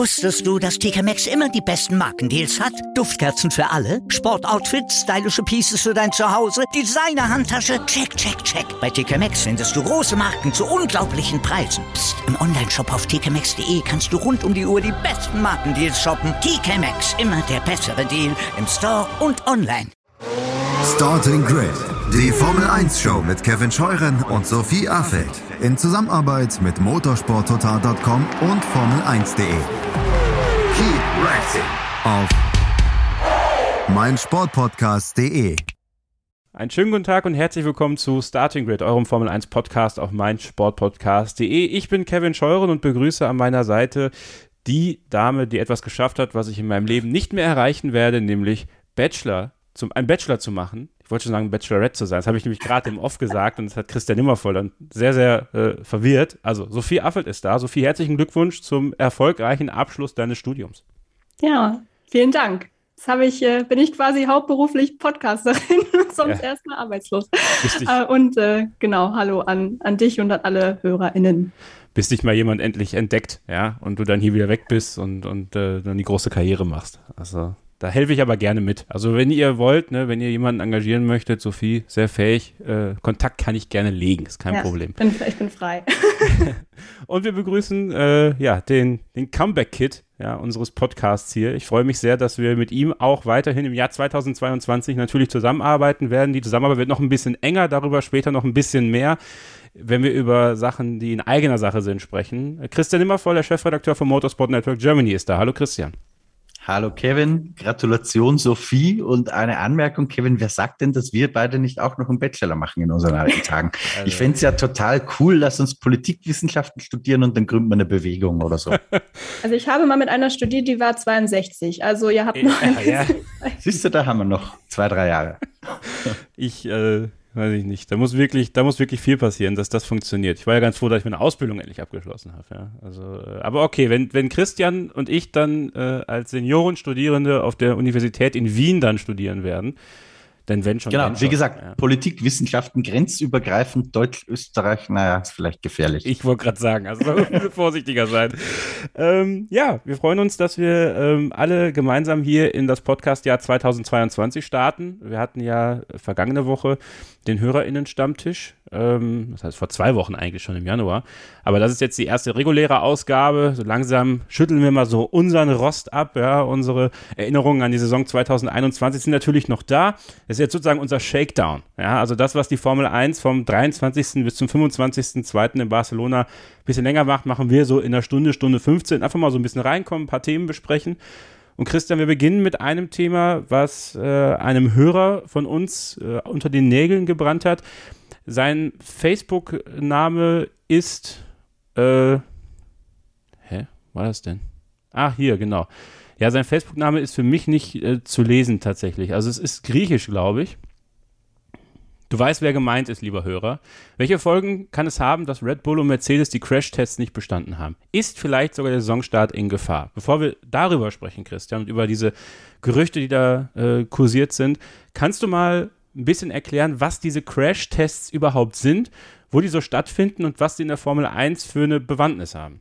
Wusstest du, dass TK Maxx immer die besten Markendeals hat? Duftkerzen für alle, Sportoutfits, stylische Pieces für dein Zuhause, Designer-Handtasche, check, check, check. Bei TK Maxx findest du große Marken zu unglaublichen Preisen. Psst. im Onlineshop auf tkmaxx.de kannst du rund um die Uhr die besten Markendeals shoppen. TK Maxx, immer der bessere Deal im Store und online. Starting Grid, die Formel 1 Show mit Kevin Scheuren und Sophie Affeld in Zusammenarbeit mit motorsporttotal.com und Formel1.de. Keep racing auf meinsportpodcast.de. Einen schönen guten Tag und herzlich willkommen zu Starting Grid, eurem Formel 1 Podcast auf meinsportpodcast.de. Ich bin Kevin Scheuren und begrüße an meiner Seite die Dame, die etwas geschafft hat, was ich in meinem Leben nicht mehr erreichen werde, nämlich Bachelor, zum, ein Bachelor zu machen. Ich wollte schon sagen, Bachelorette zu sein. Das habe ich nämlich gerade im Off gesagt und das hat Christian Nimmervoll dann sehr, sehr äh, verwirrt. Also, Sophie Affelt ist da. Sophie, herzlichen Glückwunsch zum erfolgreichen Abschluss deines Studiums. Ja, vielen Dank. Jetzt habe ich, äh, bin ich quasi hauptberuflich Podcasterin sonst ja. erstmal arbeitslos. Äh, und äh, genau, hallo an, an dich und an alle HörerInnen. Bis dich mal jemand endlich entdeckt, ja, und du dann hier wieder weg bist und, und äh, dann die große Karriere machst. Also da helfe ich aber gerne mit. Also wenn ihr wollt, ne, wenn ihr jemanden engagieren möchtet, Sophie, sehr fähig, äh, Kontakt kann ich gerne legen, ist kein ja, Problem. Ich bin, ich bin frei. und wir begrüßen äh, ja, den, den Comeback-Kit ja, unseres Podcasts hier. Ich freue mich sehr, dass wir mit ihm auch weiterhin im Jahr 2022 natürlich zusammenarbeiten werden. Die Zusammenarbeit wird noch ein bisschen enger, darüber später noch ein bisschen mehr wenn wir über Sachen, die in eigener Sache sind, sprechen. Christian Immervoll, der Chefredakteur von Motorsport Network Germany, ist da. Hallo Christian. Hallo Kevin, Gratulation Sophie und eine Anmerkung, Kevin, wer sagt denn, dass wir beide nicht auch noch einen Bachelor machen in unseren alten Tagen? Also. Ich fände es ja total cool, lass uns Politikwissenschaften studieren und dann gründen wir eine Bewegung oder so. Also ich habe mal mit einer studiert, die war 62, also ihr habt noch ein ja, ja. Siehst du, da haben wir noch zwei, drei Jahre. Ich äh, weiß ich nicht. Da muss wirklich, da muss wirklich viel passieren, dass das funktioniert. Ich war ja ganz froh, dass ich meine Ausbildung endlich abgeschlossen habe. Ja. Also, äh, aber okay, wenn, wenn Christian und ich dann äh, als Seniorenstudierende auf der Universität in Wien dann studieren werden, denn wenn schon. Genau, wenn wie schon, gesagt, ja. Politik, Wissenschaften, grenzübergreifend, Deutsch, Österreich, naja, ist vielleicht gefährlich. Ich wollte gerade sagen, also vorsichtiger sein. Ähm, ja, wir freuen uns, dass wir ähm, alle gemeinsam hier in das Podcastjahr 2022 starten. Wir hatten ja vergangene Woche den HörerInnen-Stammtisch. Ähm, das heißt vor zwei Wochen eigentlich schon im Januar. Aber das ist jetzt die erste reguläre Ausgabe. So langsam schütteln wir mal so unseren Rost ab. Ja, unsere Erinnerungen an die Saison 2021 sind natürlich noch da. Das ist jetzt sozusagen unser Shakedown. Ja, also das, was die Formel 1 vom 23. bis zum 25.02. in Barcelona ein bisschen länger macht, machen wir so in einer Stunde, Stunde 15. Einfach mal so ein bisschen reinkommen, ein paar Themen besprechen. Und Christian, wir beginnen mit einem Thema, was äh, einem Hörer von uns äh, unter den Nägeln gebrannt hat. Sein Facebook-Name ist. Äh, hä? War das denn? Ah, hier, genau. Ja, sein Facebook-Name ist für mich nicht äh, zu lesen tatsächlich. Also es ist griechisch, glaube ich. Du weißt, wer gemeint ist, lieber Hörer. Welche Folgen kann es haben, dass Red Bull und Mercedes die Crash-Tests nicht bestanden haben? Ist vielleicht sogar der Saisonstart in Gefahr? Bevor wir darüber sprechen, Christian, und über diese Gerüchte, die da äh, kursiert sind, kannst du mal ein bisschen erklären, was diese Crash-Tests überhaupt sind, wo die so stattfinden und was sie in der Formel 1 für eine Bewandtnis haben?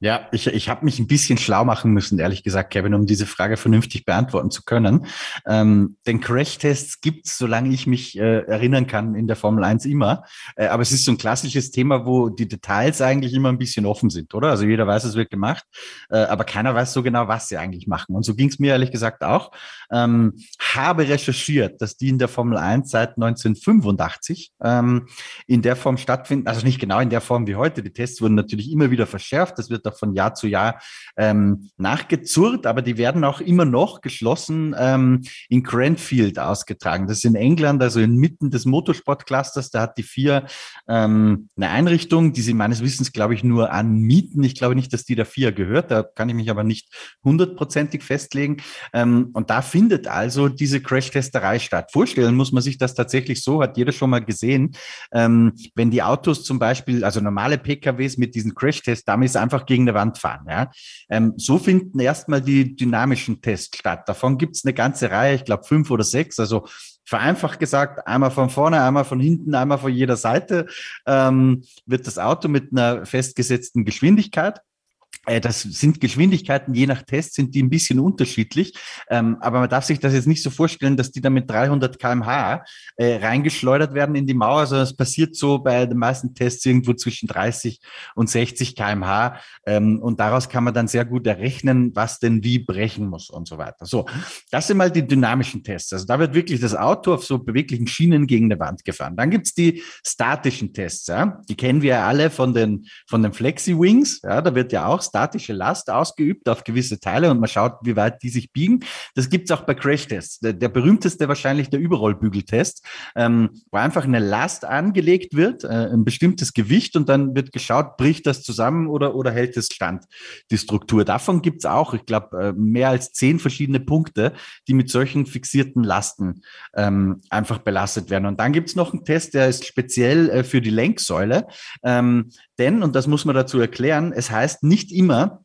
Ja, ich, ich habe mich ein bisschen schlau machen müssen, ehrlich gesagt, Kevin, um diese Frage vernünftig beantworten zu können. Ähm, denn Crash-Tests gibt's, solange ich mich äh, erinnern kann, in der Formel 1 immer. Äh, aber es ist so ein klassisches Thema, wo die Details eigentlich immer ein bisschen offen sind, oder? Also jeder weiß, es wird gemacht, äh, aber keiner weiß so genau, was sie eigentlich machen. Und so ging's mir ehrlich gesagt auch. Ähm, habe recherchiert, dass die in der Formel 1 seit 1985 ähm, in der Form stattfinden, also nicht genau in der Form wie heute. Die Tests wurden natürlich immer wieder verschärft. Das wird auch von Jahr zu Jahr ähm, nachgezurrt, aber die werden auch immer noch geschlossen ähm, in Cranfield ausgetragen. Das ist in England, also inmitten des Motorsportclusters. Da hat die FIA ähm, eine Einrichtung, die sie meines Wissens, glaube ich, nur anmieten. Ich glaube nicht, dass die der FIA gehört. Da kann ich mich aber nicht hundertprozentig festlegen. Ähm, und da findet also diese Crash-Testerei statt. Vorstellen muss man sich das tatsächlich so, hat jeder schon mal gesehen. Ähm, wenn die Autos zum Beispiel, also normale PKWs mit diesen Crash-Test-Dummies einfach gegen eine Wand fahren. Ja? Ähm, so finden erstmal die dynamischen Tests statt. Davon gibt es eine ganze Reihe, ich glaube fünf oder sechs. Also vereinfacht gesagt, einmal von vorne, einmal von hinten, einmal von jeder Seite ähm, wird das Auto mit einer festgesetzten Geschwindigkeit das sind Geschwindigkeiten, je nach Test sind die ein bisschen unterschiedlich. Ähm, aber man darf sich das jetzt nicht so vorstellen, dass die da mit 300 kmh äh, reingeschleudert werden in die Mauer, sondern es passiert so bei den meisten Tests irgendwo zwischen 30 und 60 kmh. Ähm, und daraus kann man dann sehr gut errechnen, was denn wie brechen muss und so weiter. So, das sind mal die dynamischen Tests. Also da wird wirklich das Auto auf so beweglichen Schienen gegen eine Wand gefahren. Dann gibt's die statischen Tests. Ja? Die kennen wir ja alle von den, von den Flexi-Wings. Ja? Da wird ja auch statische Last ausgeübt auf gewisse Teile und man schaut, wie weit die sich biegen. Das gibt's auch bei Crash-Tests. Der, der, berühmteste wahrscheinlich der Überrollbügeltest, ähm, wo einfach eine Last angelegt wird, äh, ein bestimmtes Gewicht und dann wird geschaut, bricht das zusammen oder, oder hält es stand, die Struktur. Davon gibt's auch, ich glaube, äh, mehr als zehn verschiedene Punkte, die mit solchen fixierten Lasten ähm, einfach belastet werden. Und dann gibt's noch einen Test, der ist speziell äh, für die Lenksäule. Ähm, denn, und das muss man dazu erklären, es heißt nicht immer,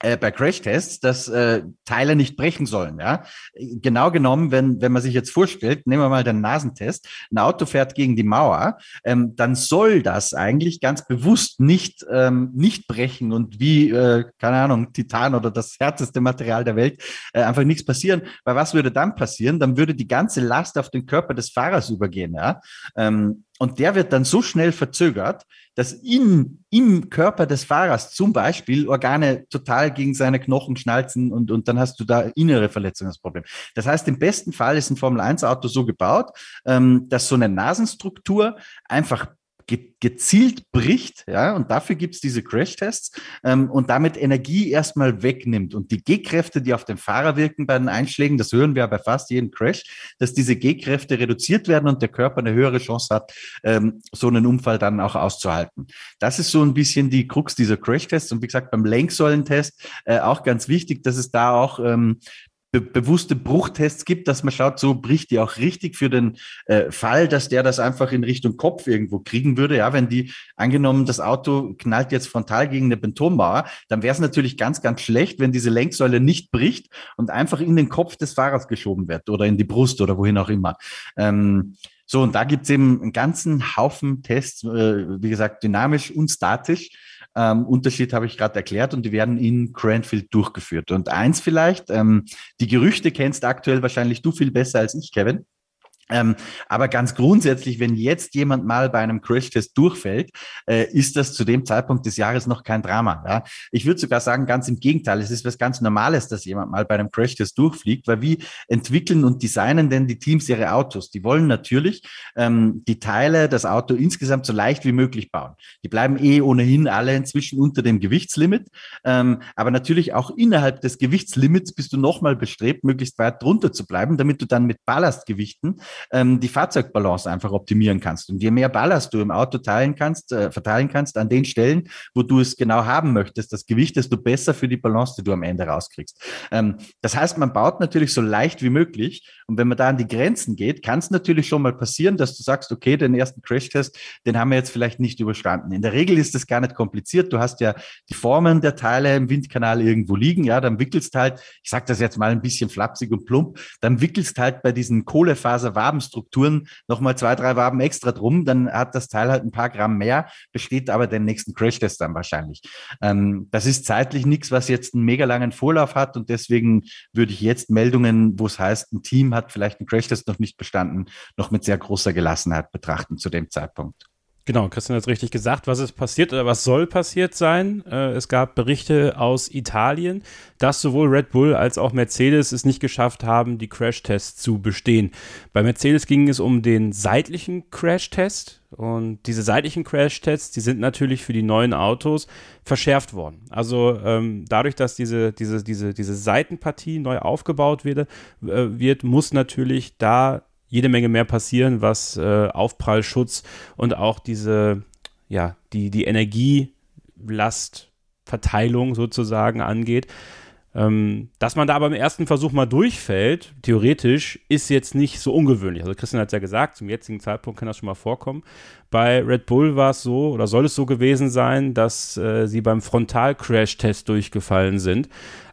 äh, bei Crashtests, dass äh, Teile nicht brechen sollen. Ja? Genau genommen, wenn, wenn man sich jetzt vorstellt, nehmen wir mal den Nasentest, ein Auto fährt gegen die Mauer, ähm, dann soll das eigentlich ganz bewusst nicht, ähm, nicht brechen und wie, äh, keine Ahnung, Titan oder das härteste Material der Welt äh, einfach nichts passieren. Weil was würde dann passieren? Dann würde die ganze Last auf den Körper des Fahrers übergehen. Ja? Ähm, und der wird dann so schnell verzögert, dass in, im Körper des Fahrers zum Beispiel Organe total gegen seine Knochen schnalzen und, und dann hast du da innere Verletzungen das Problem. Das heißt, im besten Fall ist ein Formel-1-Auto so gebaut, ähm, dass so eine Nasenstruktur einfach ge gezielt bricht, ja, und dafür gibt's diese Crash-Tests ähm, und damit Energie erstmal wegnimmt. Und die G-Kräfte, die auf den Fahrer wirken bei den Einschlägen, das hören wir bei fast jedem Crash, dass diese G-Kräfte reduziert werden und der Körper eine höhere Chance hat, ähm, so einen Unfall dann auch auszuhalten. Das ist so ein bisschen die Krux dieser Crash-Tests. Und wie gesagt, beim Lenksäulentest äh, auch ganz wichtig, dass es da auch ähm, be bewusste Bruchtests gibt, dass man schaut, so bricht die auch richtig für den äh, Fall, dass der das einfach in Richtung Kopf irgendwo kriegen würde. Ja, wenn die angenommen, das Auto knallt jetzt frontal gegen eine Betonmauer, dann wäre es natürlich ganz, ganz schlecht, wenn diese Lenksäule nicht bricht und einfach in den Kopf des Fahrers geschoben wird oder in die Brust oder wohin auch immer. Ähm, so, und da gibt's eben einen ganzen Haufen Tests, äh, wie gesagt, dynamisch und statisch ähm, Unterschied habe ich gerade erklärt und die werden in Cranfield durchgeführt. Und eins vielleicht, ähm, die Gerüchte kennst aktuell wahrscheinlich du viel besser als ich, Kevin. Ähm, aber ganz grundsätzlich, wenn jetzt jemand mal bei einem Crash-Test durchfällt, äh, ist das zu dem Zeitpunkt des Jahres noch kein Drama. Ja? Ich würde sogar sagen, ganz im Gegenteil, es ist was ganz Normales, dass jemand mal bei einem Crash-Test durchfliegt, weil wie entwickeln und designen denn die Teams ihre Autos? Die wollen natürlich ähm, die Teile, das Auto insgesamt so leicht wie möglich bauen. Die bleiben eh ohnehin alle inzwischen unter dem Gewichtslimit, ähm, aber natürlich auch innerhalb des Gewichtslimits bist du nochmal bestrebt, möglichst weit drunter zu bleiben, damit du dann mit Ballastgewichten ähm, die Fahrzeugbalance einfach optimieren kannst. Und je mehr Ballast du im Auto teilen kannst, äh, verteilen kannst an den Stellen, wo du es genau haben möchtest, das Gewicht, desto besser für die Balance, die du am Ende rauskriegst. Ähm, das heißt, man baut natürlich so leicht wie möglich. Und wenn man da an die Grenzen geht, kann es natürlich schon mal passieren, dass du sagst, okay, den ersten Crashtest, den haben wir jetzt vielleicht nicht überstanden. In der Regel ist das gar nicht kompliziert. Du hast ja die Formen der Teile im Windkanal irgendwo liegen. Ja, dann wickelst halt, ich sage das jetzt mal ein bisschen flapsig und plump, dann wickelst halt bei diesen Kohlefaser Wabenstrukturen nochmal zwei, drei Waben extra drum, dann hat das Teil halt ein paar Gramm mehr, besteht aber den nächsten Crashtest dann wahrscheinlich. Ähm, das ist zeitlich nichts, was jetzt einen mega langen Vorlauf hat und deswegen würde ich jetzt Meldungen, wo es heißt, ein Team hat vielleicht einen Crashtest noch nicht bestanden, noch mit sehr großer Gelassenheit betrachten zu dem Zeitpunkt. Genau, Christian hat es richtig gesagt, was ist passiert oder was soll passiert sein. Äh, es gab Berichte aus Italien, dass sowohl Red Bull als auch Mercedes es nicht geschafft haben, die Crashtests zu bestehen. Bei Mercedes ging es um den seitlichen Crashtest und diese seitlichen Crashtests, die sind natürlich für die neuen Autos verschärft worden. Also ähm, dadurch, dass diese, diese, diese, diese Seitenpartie neu aufgebaut wird, äh, wird, muss natürlich da jede Menge mehr passieren, was äh, Aufprallschutz und auch diese, ja, die, die Energielastverteilung sozusagen angeht. Ähm, dass man da aber im ersten Versuch mal durchfällt, theoretisch, ist jetzt nicht so ungewöhnlich. Also Christian hat es ja gesagt, zum jetzigen Zeitpunkt kann das schon mal vorkommen. Bei Red Bull war es so, oder soll es so gewesen sein, dass äh, sie beim Frontal-Crash-Test durchgefallen sind.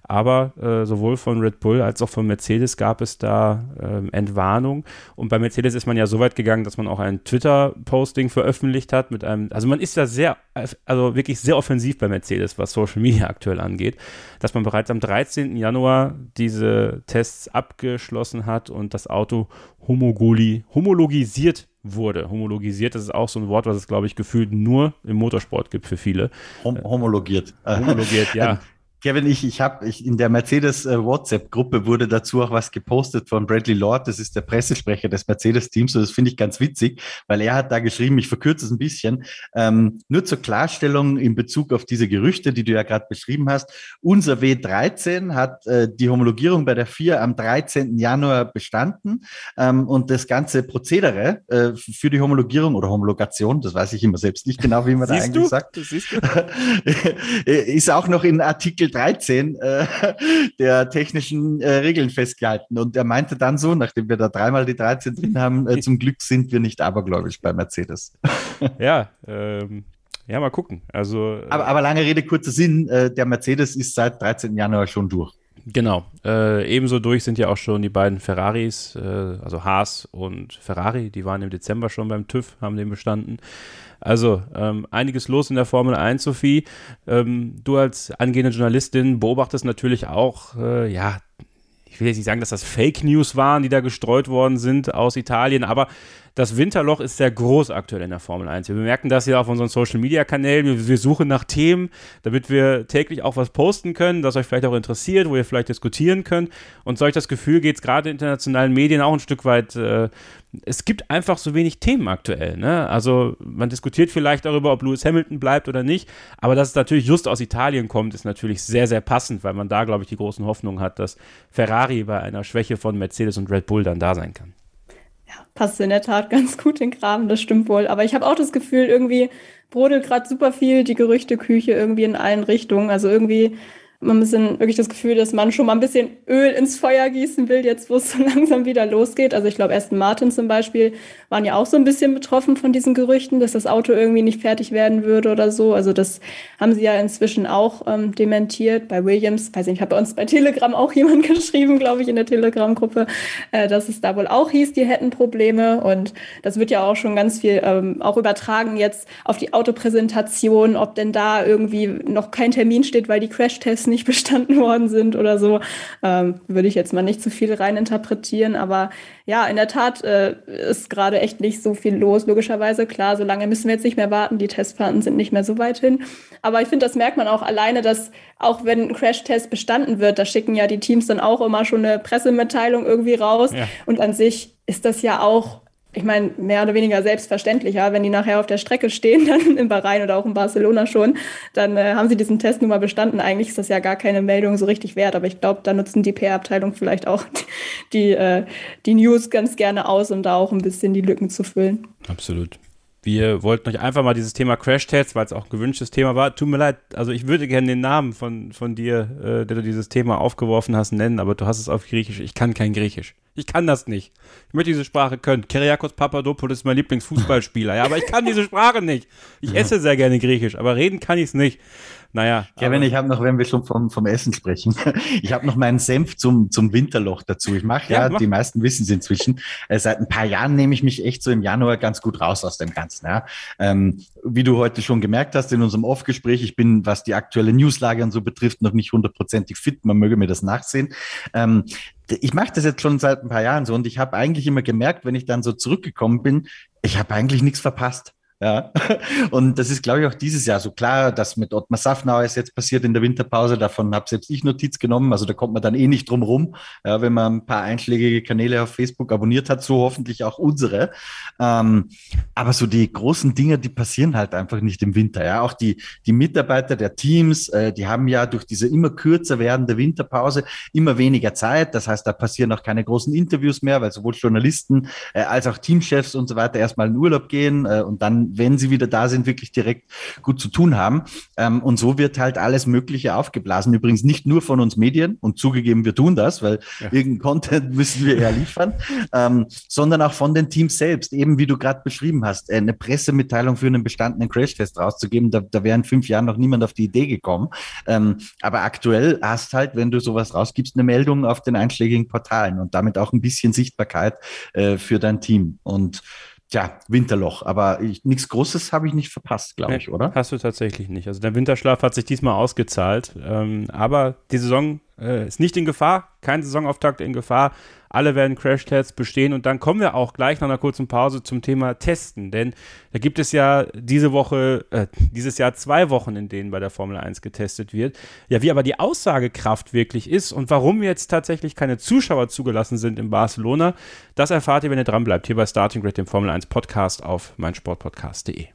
Aber äh, sowohl von Red Bull als auch von Mercedes gab es da äh, Entwarnung. Und bei Mercedes ist man ja so weit gegangen, dass man auch ein Twitter-Posting veröffentlicht hat mit einem, also man ist da sehr, also wirklich sehr offensiv bei Mercedes, was Social Media aktuell angeht, dass man bereits am 13. Januar diese Tests abgeschlossen hat und das Auto homologisiert wurde. Homologisiert, das ist auch so ein Wort, was es, glaube ich, gefühlt nur im Motorsport gibt für viele. Hom homologiert. Homologiert, ja. Kevin, ich, ich habe ich, in der Mercedes äh, WhatsApp-Gruppe wurde dazu auch was gepostet von Bradley Lord, das ist der Pressesprecher des Mercedes-Teams und das finde ich ganz witzig, weil er hat da geschrieben, ich verkürze es ein bisschen, ähm, nur zur Klarstellung in Bezug auf diese Gerüchte, die du ja gerade beschrieben hast. Unser W13 hat äh, die Homologierung bei der 4 am 13. Januar bestanden ähm, und das ganze Prozedere äh, für die Homologierung oder Homologation, das weiß ich immer selbst nicht genau, wie man da eigentlich du? sagt, ist auch noch in Artikel 13 äh, der technischen äh, Regeln festgehalten. Und er meinte dann so, nachdem wir da dreimal die 13 drin haben, äh, zum Glück sind wir nicht abergläubisch bei Mercedes. ja, ähm, ja, mal gucken. Also, äh, aber, aber lange Rede, kurzer Sinn, äh, der Mercedes ist seit 13. Januar schon durch. Genau. Äh, ebenso durch sind ja auch schon die beiden Ferraris, äh, also Haas und Ferrari, die waren im Dezember schon beim TÜV, haben den bestanden. Also ähm, einiges los in der Formel 1, Sophie. Ähm, du als angehende Journalistin beobachtest natürlich auch, äh, ja, ich will jetzt nicht sagen, dass das Fake News waren, die da gestreut worden sind aus Italien, aber das Winterloch ist sehr groß aktuell in der Formel 1. Wir bemerken das ja auf unseren Social Media Kanälen. Wir, wir, suchen nach Themen, damit wir täglich auch was posten können, das euch vielleicht auch interessiert, wo ihr vielleicht diskutieren könnt. Und solch das Gefühl geht es gerade in internationalen Medien auch ein Stück weit. Äh, es gibt einfach so wenig Themen aktuell. Ne? Also man diskutiert vielleicht darüber, ob Lewis Hamilton bleibt oder nicht. Aber dass es natürlich just aus Italien kommt, ist natürlich sehr, sehr passend, weil man da, glaube ich, die großen Hoffnungen hat, dass Ferrari bei einer Schwäche von Mercedes und Red Bull dann da sein kann passt in der Tat ganz gut in Kram, das stimmt wohl. Aber ich habe auch das Gefühl, irgendwie brodelt gerade super viel die Gerüchteküche irgendwie in allen Richtungen. Also irgendwie man ein bisschen wirklich das Gefühl, dass man schon mal ein bisschen Öl ins Feuer gießen will, jetzt wo es so langsam wieder losgeht. Also ich glaube, Aston Martin zum Beispiel waren ja auch so ein bisschen betroffen von diesen Gerüchten, dass das Auto irgendwie nicht fertig werden würde oder so. Also das haben sie ja inzwischen auch ähm, dementiert. Bei Williams, weiß nicht, ich habe bei uns bei Telegram auch jemand geschrieben, glaube ich, in der Telegram-Gruppe, äh, dass es da wohl auch hieß, die hätten Probleme. Und das wird ja auch schon ganz viel ähm, auch übertragen jetzt auf die Autopräsentation, ob denn da irgendwie noch kein Termin steht, weil die Crash-Tests nicht bestanden worden sind oder so. Ähm, würde ich jetzt mal nicht zu viel reininterpretieren. Aber ja, in der Tat äh, ist gerade echt nicht so viel los, logischerweise. Klar, so lange müssen wir jetzt nicht mehr warten. Die Testfahrten sind nicht mehr so weit hin. Aber ich finde, das merkt man auch alleine, dass auch wenn ein Crash-Test bestanden wird, da schicken ja die Teams dann auch immer schon eine Pressemitteilung irgendwie raus. Ja. Und an sich ist das ja auch ich meine, mehr oder weniger selbstverständlicher, wenn die nachher auf der Strecke stehen, dann in Bahrain oder auch in Barcelona schon, dann äh, haben sie diesen Test nun mal bestanden. Eigentlich ist das ja gar keine Meldung so richtig wert, aber ich glaube, da nutzen die PR-Abteilung vielleicht auch die, äh, die News ganz gerne aus, um da auch ein bisschen die Lücken zu füllen. Absolut. Wir wollten euch einfach mal dieses Thema Crash-Tests, weil es auch ein gewünschtes Thema war. Tut mir leid, also ich würde gerne den Namen von, von dir, äh, der du dieses Thema aufgeworfen hast, nennen, aber du hast es auf Griechisch. Ich kann kein Griechisch. Ich kann das nicht. Ich möchte diese Sprache können. Kyriakos Papadopoulos ist mein Lieblingsfußballspieler, ja, aber ich kann diese Sprache nicht. Ich esse sehr gerne Griechisch, aber reden kann ich es nicht. Naja. Kevin, ich habe noch, wenn wir schon vom, vom Essen sprechen, ich habe noch meinen Senf zum, zum Winterloch dazu. Ich mache ja, ja mach. die meisten wissen es inzwischen, äh, seit ein paar Jahren nehme ich mich echt so im Januar ganz gut raus aus dem Ganzen. Ja. Ähm, wie du heute schon gemerkt hast in unserem Off-Gespräch, ich bin, was die aktuelle Newslage und so betrifft, noch nicht hundertprozentig fit. Man möge mir das nachsehen. Ähm, ich mache das jetzt schon seit ein paar Jahren so und ich habe eigentlich immer gemerkt, wenn ich dann so zurückgekommen bin, ich habe eigentlich nichts verpasst. Ja, und das ist, glaube ich, auch dieses Jahr so klar, dass mit Ottmar Safnauer ist jetzt passiert in der Winterpause. Davon habe selbst ich Notiz genommen. Also da kommt man dann eh nicht drum rum, ja, wenn man ein paar einschlägige Kanäle auf Facebook abonniert hat, so hoffentlich auch unsere. Ähm, aber so die großen Dinge, die passieren halt einfach nicht im Winter. Ja, auch die, die Mitarbeiter der Teams, äh, die haben ja durch diese immer kürzer werdende Winterpause immer weniger Zeit. Das heißt, da passieren auch keine großen Interviews mehr, weil sowohl Journalisten äh, als auch Teamchefs und so weiter erstmal in Urlaub gehen äh, und dann wenn sie wieder da sind, wirklich direkt gut zu tun haben. Ähm, und so wird halt alles Mögliche aufgeblasen. Übrigens nicht nur von uns Medien und zugegeben, wir tun das, weil ja. irgendein Content müssen wir ja liefern, ähm, sondern auch von den Teams selbst. Eben wie du gerade beschrieben hast, eine Pressemitteilung für einen bestandenen Crashtest rauszugeben, da, da wäre in fünf Jahren noch niemand auf die Idee gekommen. Ähm, aber aktuell hast halt, wenn du sowas rausgibst, eine Meldung auf den einschlägigen Portalen und damit auch ein bisschen Sichtbarkeit äh, für dein Team. Und Tja, Winterloch, aber nichts Großes habe ich nicht verpasst, glaube ich, oder? Hast du tatsächlich nicht. Also der Winterschlaf hat sich diesmal ausgezahlt, ähm, aber die Saison äh, ist nicht in Gefahr, kein Saisonauftakt in Gefahr. Alle werden Crash-Tests bestehen und dann kommen wir auch gleich nach einer kurzen Pause zum Thema Testen, denn da gibt es ja diese Woche, äh, dieses Jahr zwei Wochen, in denen bei der Formel 1 getestet wird. Ja, wie aber die Aussagekraft wirklich ist und warum jetzt tatsächlich keine Zuschauer zugelassen sind in Barcelona, das erfahrt ihr, wenn ihr dran bleibt, hier bei Starting Grid, dem Formel 1 Podcast auf meinsportpodcast.de.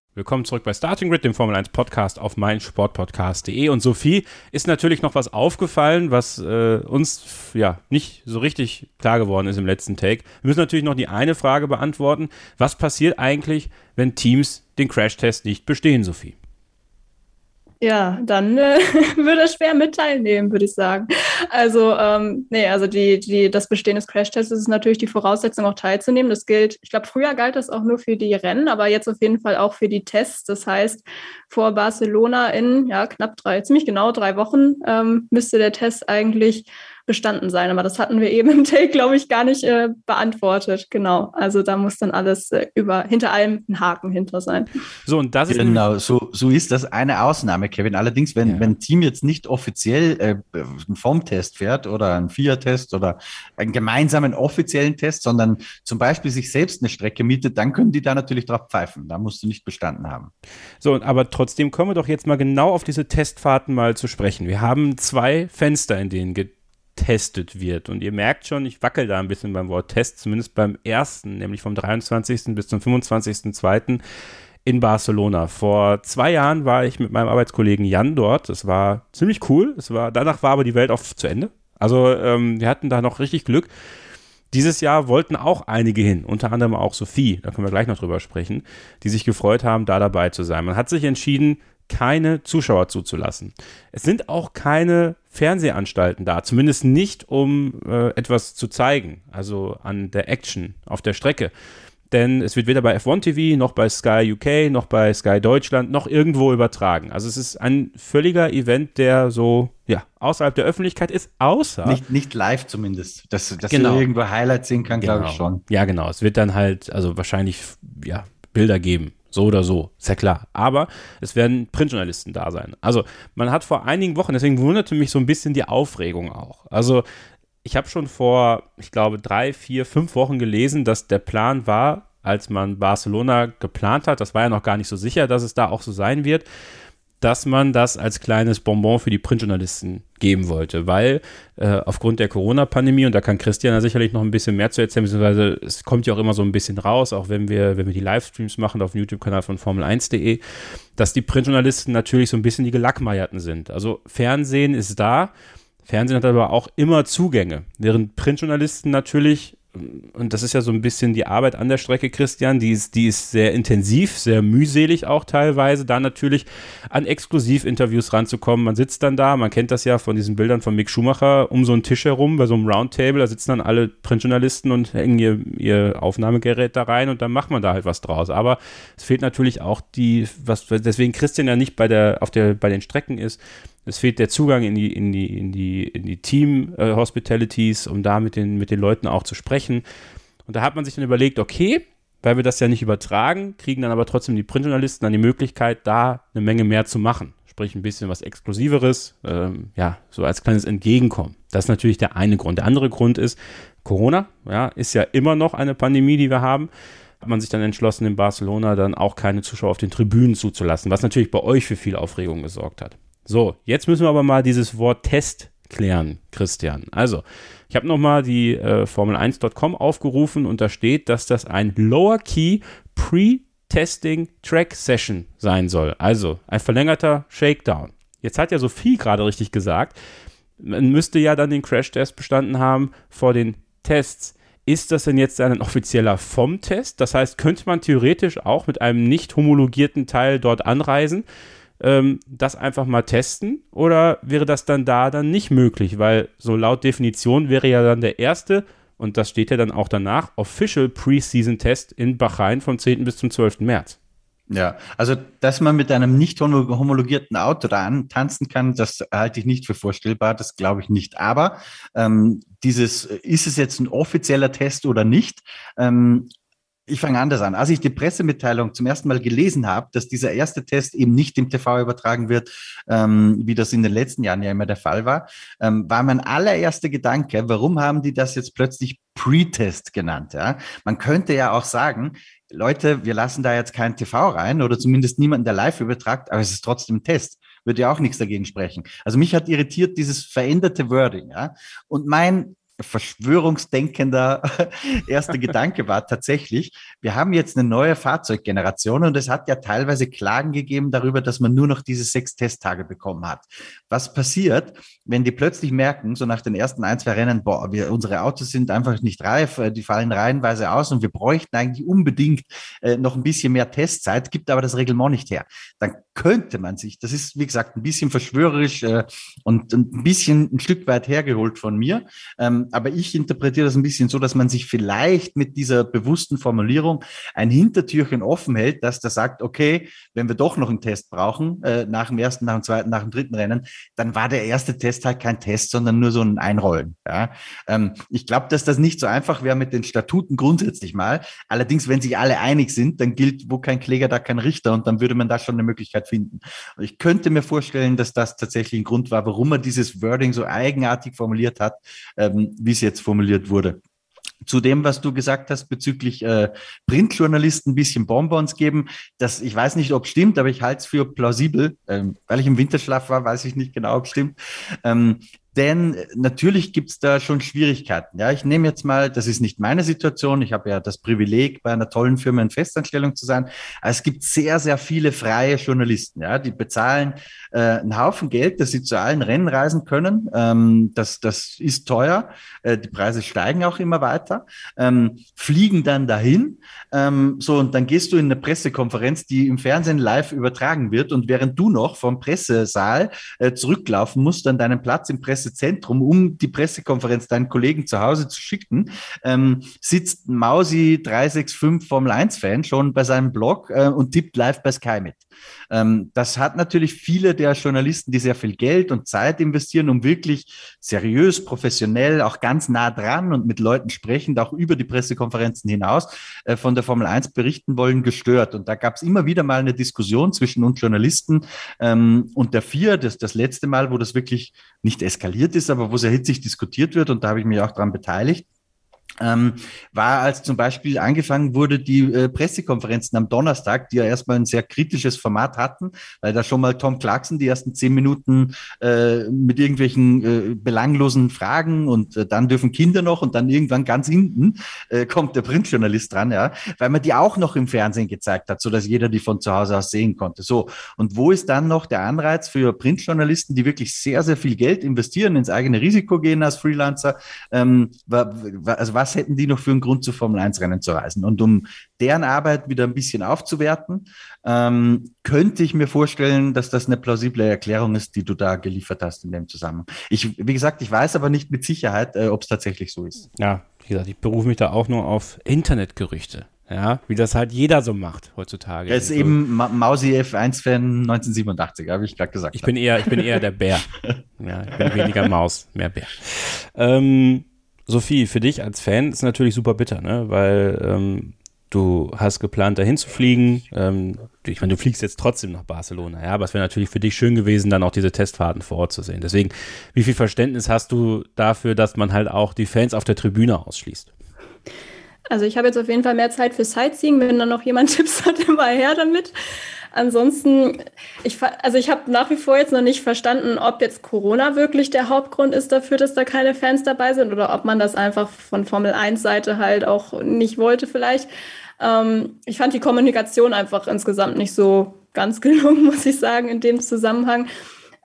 Willkommen zurück bei Starting Grid, dem Formel 1 Podcast auf meinsportpodcast.de. Und Sophie ist natürlich noch was aufgefallen, was äh, uns ja nicht so richtig klar geworden ist im letzten Take. Wir müssen natürlich noch die eine Frage beantworten. Was passiert eigentlich, wenn Teams den Crashtest nicht bestehen, Sophie? Ja, dann äh, würde er schwer mit teilnehmen, würde ich sagen. Also, ähm, nee, also die, die, das Bestehen des Crashtests ist natürlich die Voraussetzung, auch teilzunehmen. Das gilt, ich glaube, früher galt das auch nur für die Rennen, aber jetzt auf jeden Fall auch für die Tests. Das heißt, vor Barcelona in ja, knapp drei, ziemlich genau drei Wochen ähm, müsste der Test eigentlich bestanden sein. Aber das hatten wir eben im Take, glaube ich, gar nicht äh, beantwortet. Genau. Also da muss dann alles äh, über hinter allem ein Haken hinter sein. So, und das ist genau, so, so ist das eine Ausnahme, Kevin. Allerdings, wenn, ja. wenn ein Team jetzt nicht offiziell äh, einen Formtest fährt oder einen FIA-Test oder einen gemeinsamen offiziellen Test, sondern zum Beispiel sich selbst eine Strecke mietet, dann können die da natürlich drauf pfeifen. Da musst du nicht bestanden haben. So, aber trotzdem kommen wir doch jetzt mal genau auf diese Testfahrten mal zu sprechen. Wir haben zwei Fenster, in denen getestet wird. Und ihr merkt schon, ich wackel da ein bisschen beim Wort Test, zumindest beim ersten, nämlich vom 23. bis zum 25.02. in Barcelona. Vor zwei Jahren war ich mit meinem Arbeitskollegen Jan dort. Das war ziemlich cool. Es war, danach war aber die Welt oft zu Ende. Also ähm, wir hatten da noch richtig Glück. Dieses Jahr wollten auch einige hin, unter anderem auch Sophie, da können wir gleich noch drüber sprechen, die sich gefreut haben, da dabei zu sein. Man hat sich entschieden, keine Zuschauer zuzulassen. Es sind auch keine Fernsehanstalten da, zumindest nicht, um äh, etwas zu zeigen, also an der Action auf der Strecke. Denn es wird weder bei F1 TV noch bei Sky UK noch bei Sky Deutschland noch irgendwo übertragen. Also es ist ein völliger Event, der so ja, außerhalb der Öffentlichkeit ist, außer. Nicht, nicht live zumindest. Dass, dass genau. du irgendwo Highlights sehen kann, genau. glaube ich schon. Ja, genau. Es wird dann halt, also wahrscheinlich, ja, Bilder geben. So oder so, ist ja klar. Aber es werden Printjournalisten da sein. Also man hat vor einigen Wochen, deswegen wunderte mich so ein bisschen die Aufregung auch. Also ich habe schon vor, ich glaube, drei, vier, fünf Wochen gelesen, dass der Plan war, als man Barcelona geplant hat, das war ja noch gar nicht so sicher, dass es da auch so sein wird, dass man das als kleines Bonbon für die Printjournalisten geben wollte, weil äh, aufgrund der Corona-Pandemie, und da kann Christian ja sicherlich noch ein bisschen mehr zu erzählen, beziehungsweise es kommt ja auch immer so ein bisschen raus, auch wenn wir, wenn wir die Livestreams machen auf dem YouTube-Kanal von Formel1.de, dass die Printjournalisten natürlich so ein bisschen die Gelackmeierten sind. Also Fernsehen ist da, Fernsehen hat aber auch immer Zugänge, während Printjournalisten natürlich und das ist ja so ein bisschen die Arbeit an der Strecke, Christian, die ist, die ist sehr intensiv, sehr mühselig auch teilweise, da natürlich an Exklusivinterviews ranzukommen. Man sitzt dann da, man kennt das ja von diesen Bildern von Mick Schumacher, um so einen Tisch herum, bei so einem Roundtable, da sitzen dann alle Printjournalisten und hängen ihr, ihr Aufnahmegerät da rein und dann macht man da halt was draus. Aber es fehlt natürlich auch die, was, deswegen Christian ja nicht bei der, auf der, bei den Strecken ist, es fehlt der Zugang in die, in die, in die, in die Team-Hospitalities, äh, um da mit den, mit den Leuten auch zu sprechen. Und da hat man sich dann überlegt, okay, weil wir das ja nicht übertragen, kriegen dann aber trotzdem die Printjournalisten dann die Möglichkeit, da eine Menge mehr zu machen. Sprich, ein bisschen was Exklusiveres, ähm, ja, so als kleines Entgegenkommen. Das ist natürlich der eine Grund. Der andere Grund ist, Corona, ja, ist ja immer noch eine Pandemie, die wir haben. Hat man sich dann entschlossen, in Barcelona dann auch keine Zuschauer auf den Tribünen zuzulassen, was natürlich bei euch für viel Aufregung gesorgt hat. So, jetzt müssen wir aber mal dieses Wort Test klären, Christian. Also, ich habe nochmal die äh, Formel1.com aufgerufen und da steht, dass das ein Lower Key Pre-Testing Track Session sein soll. Also ein verlängerter Shakedown. Jetzt hat ja Sophie gerade richtig gesagt, man müsste ja dann den Crash-Test bestanden haben vor den Tests. Ist das denn jetzt ein offizieller vom-Test? Das heißt, könnte man theoretisch auch mit einem nicht homologierten Teil dort anreisen, ähm, das einfach mal testen? Oder wäre das dann da dann nicht möglich? Weil so laut Definition wäre ja dann der erste, und das steht ja dann auch danach, Official Preseason Test in Bahrain vom 10. bis zum 12. März. Ja, also dass man mit einem nicht homologierten Auto da tanzen kann, das halte ich nicht für vorstellbar, das glaube ich nicht. Aber ähm, dieses, ist es jetzt ein offizieller Test oder nicht? Ähm, ich fange anders an. Als ich die Pressemitteilung zum ersten Mal gelesen habe, dass dieser erste Test eben nicht im TV übertragen wird, ähm, wie das in den letzten Jahren ja immer der Fall war, ähm, war mein allererster Gedanke, warum haben die das jetzt plötzlich Pre-Test genannt? Ja? Man könnte ja auch sagen, Leute, wir lassen da jetzt kein TV rein oder zumindest niemanden, der live übertragt, aber es ist trotzdem ein Test. Würde ja auch nichts dagegen sprechen. Also mich hat irritiert dieses veränderte Wording. Ja? Und mein verschwörungsdenkender erster Gedanke war tatsächlich, wir haben jetzt eine neue Fahrzeuggeneration und es hat ja teilweise Klagen gegeben darüber, dass man nur noch diese sechs Testtage bekommen hat. Was passiert, wenn die plötzlich merken, so nach den ersten ein, zwei Rennen, boah, wir, unsere Autos sind einfach nicht reif, äh, die fallen reihenweise aus und wir bräuchten eigentlich unbedingt äh, noch ein bisschen mehr Testzeit, gibt aber das Reglement nicht her. Dann könnte man sich, das ist wie gesagt ein bisschen verschwörerisch äh, und ein bisschen ein Stück weit hergeholt von mir, ähm, aber ich interpretiere das ein bisschen so, dass man sich vielleicht mit dieser bewussten Formulierung ein Hintertürchen offen hält, dass der sagt, okay, wenn wir doch noch einen Test brauchen, äh, nach dem ersten, nach dem zweiten, nach dem dritten Rennen, dann war der erste Test halt kein Test, sondern nur so ein Einrollen. Ja? Ähm, ich glaube, dass das nicht so einfach wäre mit den Statuten grundsätzlich mal. Allerdings, wenn sich alle einig sind, dann gilt, wo kein Kläger, da kein Richter und dann würde man da schon eine Möglichkeit finden. Und ich könnte mir vorstellen, dass das tatsächlich ein Grund war, warum er dieses Wording so eigenartig formuliert hat, ähm, wie es jetzt formuliert wurde. Zu dem, was du gesagt hast bezüglich äh, Printjournalisten ein bisschen Bonbons geben, das, ich weiß nicht, ob stimmt, aber ich halte es für plausibel. Ähm, weil ich im Winterschlaf war, weiß ich nicht genau, ob stimmt. Ähm, denn natürlich gibt's da schon Schwierigkeiten. Ja, ich nehme jetzt mal, das ist nicht meine Situation. Ich habe ja das Privileg, bei einer tollen Firma in Festanstellung zu sein. Aber es gibt sehr, sehr viele freie Journalisten. Ja, die bezahlen äh, einen Haufen Geld, dass sie zu allen Rennen reisen können. Ähm, das, das ist teuer. Äh, die Preise steigen auch immer weiter. Ähm, fliegen dann dahin. Ähm, so und dann gehst du in eine Pressekonferenz, die im Fernsehen live übertragen wird. Und während du noch vom Pressesaal äh, zurücklaufen musst an deinen Platz im Presse Pressezentrum, um die Pressekonferenz deinen Kollegen zu Hause zu schicken, ähm, sitzt Mausi 365 Formel 1 Fan schon bei seinem Blog äh, und tippt live bei Sky mit. Ähm, das hat natürlich viele der Journalisten, die sehr viel Geld und Zeit investieren, um wirklich seriös, professionell, auch ganz nah dran und mit Leuten sprechend, auch über die Pressekonferenzen hinaus äh, von der Formel 1 berichten wollen, gestört. Und da gab es immer wieder mal eine Diskussion zwischen uns Journalisten ähm, und der vier, das das letzte Mal, wo das wirklich nicht eskaliert ist, aber wo sehr hitzig diskutiert wird. Und da habe ich mich auch daran beteiligt ähm, war, als zum Beispiel angefangen wurde, die äh, Pressekonferenzen am Donnerstag, die ja erstmal ein sehr kritisches Format hatten, weil da schon mal Tom Clarkson die ersten zehn Minuten äh, mit irgendwelchen äh, belanglosen Fragen und äh, dann dürfen Kinder noch und dann irgendwann ganz hinten äh, kommt der Printjournalist dran, ja, weil man die auch noch im Fernsehen gezeigt hat, so dass jeder die von zu Hause aus sehen konnte. So. Und wo ist dann noch der Anreiz für Printjournalisten, die wirklich sehr, sehr viel Geld investieren, ins eigene Risiko gehen als Freelancer? Ähm, also was hätten die noch für einen Grund, zu Formel 1 Rennen zu reisen? Und um deren Arbeit wieder ein bisschen aufzuwerten, ähm, könnte ich mir vorstellen, dass das eine plausible Erklärung ist, die du da geliefert hast in dem Zusammenhang. Ich, wie gesagt, ich weiß aber nicht mit Sicherheit, äh, ob es tatsächlich so ist. Ja, wie gesagt, ich berufe mich da auch nur auf Internetgerüchte. Ja, wie das halt jeder so macht heutzutage. Er ist also, eben Ma Mausi F1-Fan 1987, habe ich gerade gesagt. Ich bin eher, ich bin eher der Bär. ja, ich bin weniger Maus, mehr Bär. Ähm, Sophie, für dich als Fan ist natürlich super bitter, ne? Weil ähm, du hast geplant, dahin zu fliegen. Ähm, ich meine, du fliegst jetzt trotzdem nach Barcelona, ja, aber es wäre natürlich für dich schön gewesen, dann auch diese Testfahrten vor Ort zu sehen. Deswegen, wie viel Verständnis hast du dafür, dass man halt auch die Fans auf der Tribüne ausschließt? Also ich habe jetzt auf jeden Fall mehr Zeit für Sightseeing. Wenn dann noch jemand Tipps hat, immer her damit. Ansonsten, ich, also ich habe nach wie vor jetzt noch nicht verstanden, ob jetzt Corona wirklich der Hauptgrund ist dafür, dass da keine Fans dabei sind oder ob man das einfach von Formel 1 Seite halt auch nicht wollte vielleicht. Ähm, ich fand die Kommunikation einfach insgesamt nicht so ganz gelungen, muss ich sagen, in dem Zusammenhang.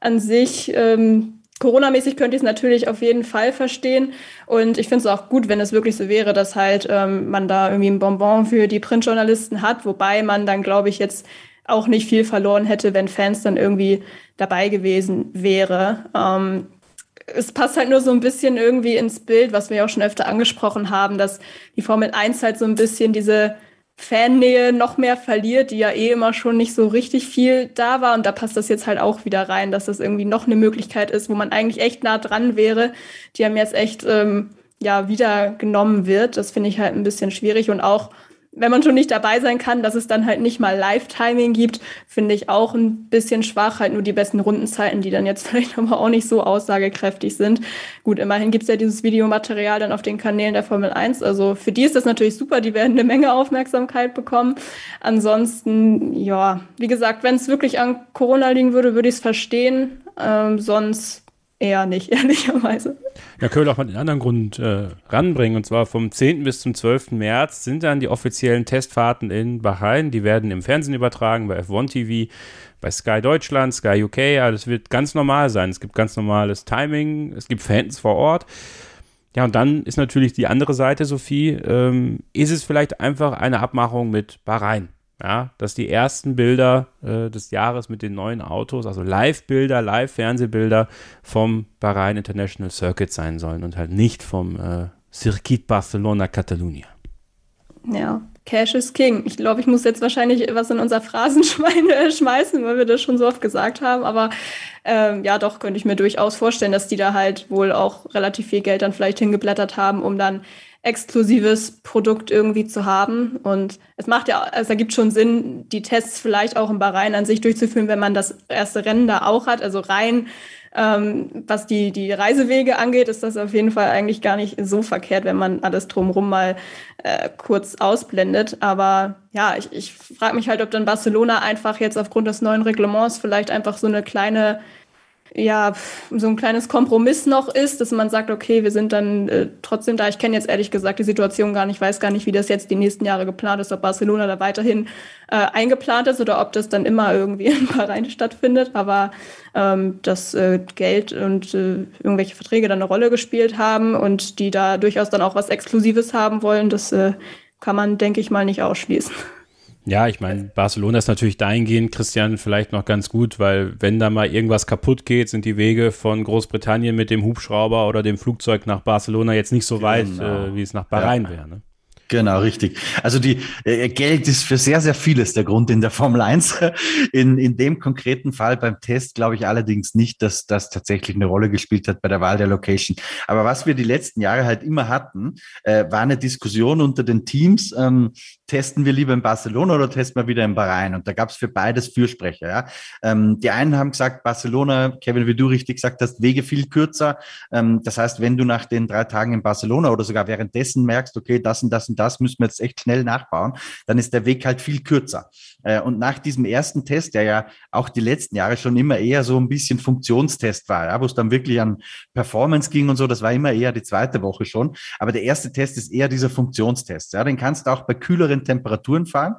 An sich ähm, Corona-mäßig könnte ich es natürlich auf jeden Fall verstehen. Und ich finde es auch gut, wenn es wirklich so wäre, dass halt ähm, man da irgendwie ein Bonbon für die Printjournalisten hat, wobei man dann, glaube ich, jetzt auch nicht viel verloren hätte, wenn Fans dann irgendwie dabei gewesen wäre. Ähm, es passt halt nur so ein bisschen irgendwie ins Bild, was wir ja auch schon öfter angesprochen haben, dass die Formel 1 halt so ein bisschen diese Fannähe noch mehr verliert, die ja eh immer schon nicht so richtig viel da war. Und da passt das jetzt halt auch wieder rein, dass das irgendwie noch eine Möglichkeit ist, wo man eigentlich echt nah dran wäre, die haben jetzt echt ähm, ja wieder genommen wird. Das finde ich halt ein bisschen schwierig und auch wenn man schon nicht dabei sein kann, dass es dann halt nicht mal Live-Timing gibt, finde ich auch ein bisschen schwach. Halt nur die besten Rundenzeiten, die dann jetzt vielleicht aber auch nicht so aussagekräftig sind. Gut, immerhin gibt es ja dieses Videomaterial dann auf den Kanälen der Formel 1. Also für die ist das natürlich super, die werden eine Menge Aufmerksamkeit bekommen. Ansonsten, ja, wie gesagt, wenn es wirklich an Corona liegen würde, würde ich es verstehen. Ähm, sonst eher nicht, ehrlicherweise. Ja, können wir auch mal den anderen Grund äh, ranbringen. Und zwar vom 10. bis zum 12. März sind dann die offiziellen Testfahrten in Bahrain. Die werden im Fernsehen übertragen, bei F1 TV, bei Sky Deutschland, Sky UK. Ja, das wird ganz normal sein. Es gibt ganz normales Timing, es gibt Fans vor Ort. Ja, und dann ist natürlich die andere Seite, Sophie, ähm, ist es vielleicht einfach eine Abmachung mit Bahrain? Ja, dass die ersten Bilder äh, des Jahres mit den neuen Autos, also Live-Bilder, Live-Fernsehbilder vom Bahrain International Circuit sein sollen und halt nicht vom äh, Circuit Barcelona Catalunya. Ja, Cash is King. Ich glaube, ich muss jetzt wahrscheinlich was in unser Phrasenschwein äh, schmeißen, weil wir das schon so oft gesagt haben. Aber ähm, ja, doch könnte ich mir durchaus vorstellen, dass die da halt wohl auch relativ viel Geld dann vielleicht hingeblättert haben, um dann exklusives Produkt irgendwie zu haben. Und es macht ja, also ergibt schon Sinn, die Tests vielleicht auch im Bahrain an sich durchzuführen, wenn man das erste Rennen da auch hat. Also rein, ähm, was die, die Reisewege angeht, ist das auf jeden Fall eigentlich gar nicht so verkehrt, wenn man alles drumherum mal äh, kurz ausblendet. Aber ja, ich, ich frage mich halt, ob dann Barcelona einfach jetzt aufgrund des neuen Reglements vielleicht einfach so eine kleine ja, so ein kleines Kompromiss noch ist, dass man sagt, okay, wir sind dann äh, trotzdem da. Ich kenne jetzt ehrlich gesagt die Situation gar nicht, weiß gar nicht, wie das jetzt die nächsten Jahre geplant ist, ob Barcelona da weiterhin äh, eingeplant ist oder ob das dann immer irgendwie in Bahrain stattfindet. Aber ähm, dass äh, Geld und äh, irgendwelche Verträge dann eine Rolle gespielt haben und die da durchaus dann auch was Exklusives haben wollen, das äh, kann man, denke ich mal, nicht ausschließen. Ja, ich meine, Barcelona ist natürlich dahingehend, Christian, vielleicht noch ganz gut, weil wenn da mal irgendwas kaputt geht, sind die Wege von Großbritannien mit dem Hubschrauber oder dem Flugzeug nach Barcelona jetzt nicht so weit, genau. äh, wie es nach Bahrain ja. wäre. Ne? Genau, richtig. Also die äh, Geld ist für sehr, sehr vieles der Grund in der Formel 1. In, in dem konkreten Fall beim Test glaube ich allerdings nicht, dass das tatsächlich eine Rolle gespielt hat bei der Wahl der Location. Aber was wir die letzten Jahre halt immer hatten, äh, war eine Diskussion unter den Teams. Ähm, testen wir lieber in Barcelona oder testen wir wieder in Bahrain? Und da gab es für beides Fürsprecher. Ja? Ähm, die einen haben gesagt, Barcelona, Kevin, wie du richtig gesagt hast, Wege viel kürzer. Ähm, das heißt, wenn du nach den drei Tagen in Barcelona oder sogar währenddessen merkst, okay, das und das und das müssen wir jetzt echt schnell nachbauen, dann ist der Weg halt viel kürzer. Äh, und nach diesem ersten Test, der ja auch die letzten Jahre schon immer eher so ein bisschen Funktionstest war, ja, wo es dann wirklich an Performance ging und so, das war immer eher die zweite Woche schon. Aber der erste Test ist eher dieser Funktionstest. Ja, den kannst du auch bei kühleren Temperaturen fahren.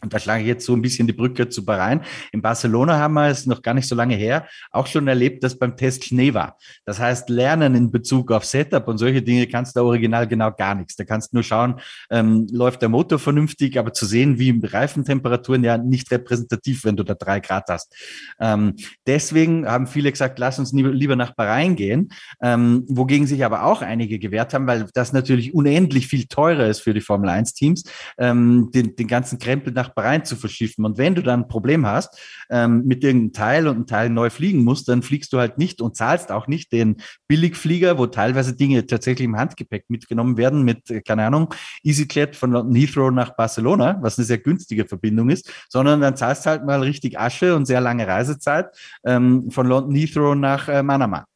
Und da schlage ich jetzt so ein bisschen die Brücke zu Bahrain. In Barcelona haben wir es noch gar nicht so lange her auch schon erlebt, dass beim Test Schnee war. Das heißt, lernen in Bezug auf Setup und solche Dinge kannst du original genau gar nichts. Da kannst du nur schauen, ähm, läuft der Motor vernünftig, aber zu sehen, wie Reifentemperaturen ja nicht repräsentativ, wenn du da drei Grad hast. Ähm, deswegen haben viele gesagt, lass uns lieber nach Bahrain gehen, ähm, wogegen sich aber auch einige gewehrt haben, weil das natürlich unendlich viel teurer ist für die Formel 1 Teams, ähm, den, den ganzen Krempel nach Bahrain zu verschiffen. Und wenn du dann ein Problem hast ähm, mit irgendeinem Teil und ein Teil neu fliegen musst, dann fliegst du halt nicht und zahlst auch nicht den Billigflieger, wo teilweise Dinge tatsächlich im Handgepäck mitgenommen werden mit, äh, keine Ahnung, EasyJet von London Heathrow nach Barcelona, was eine sehr günstige Verbindung ist, sondern dann zahlst halt mal richtig Asche und sehr lange Reisezeit ähm, von London Heathrow nach äh, Manama.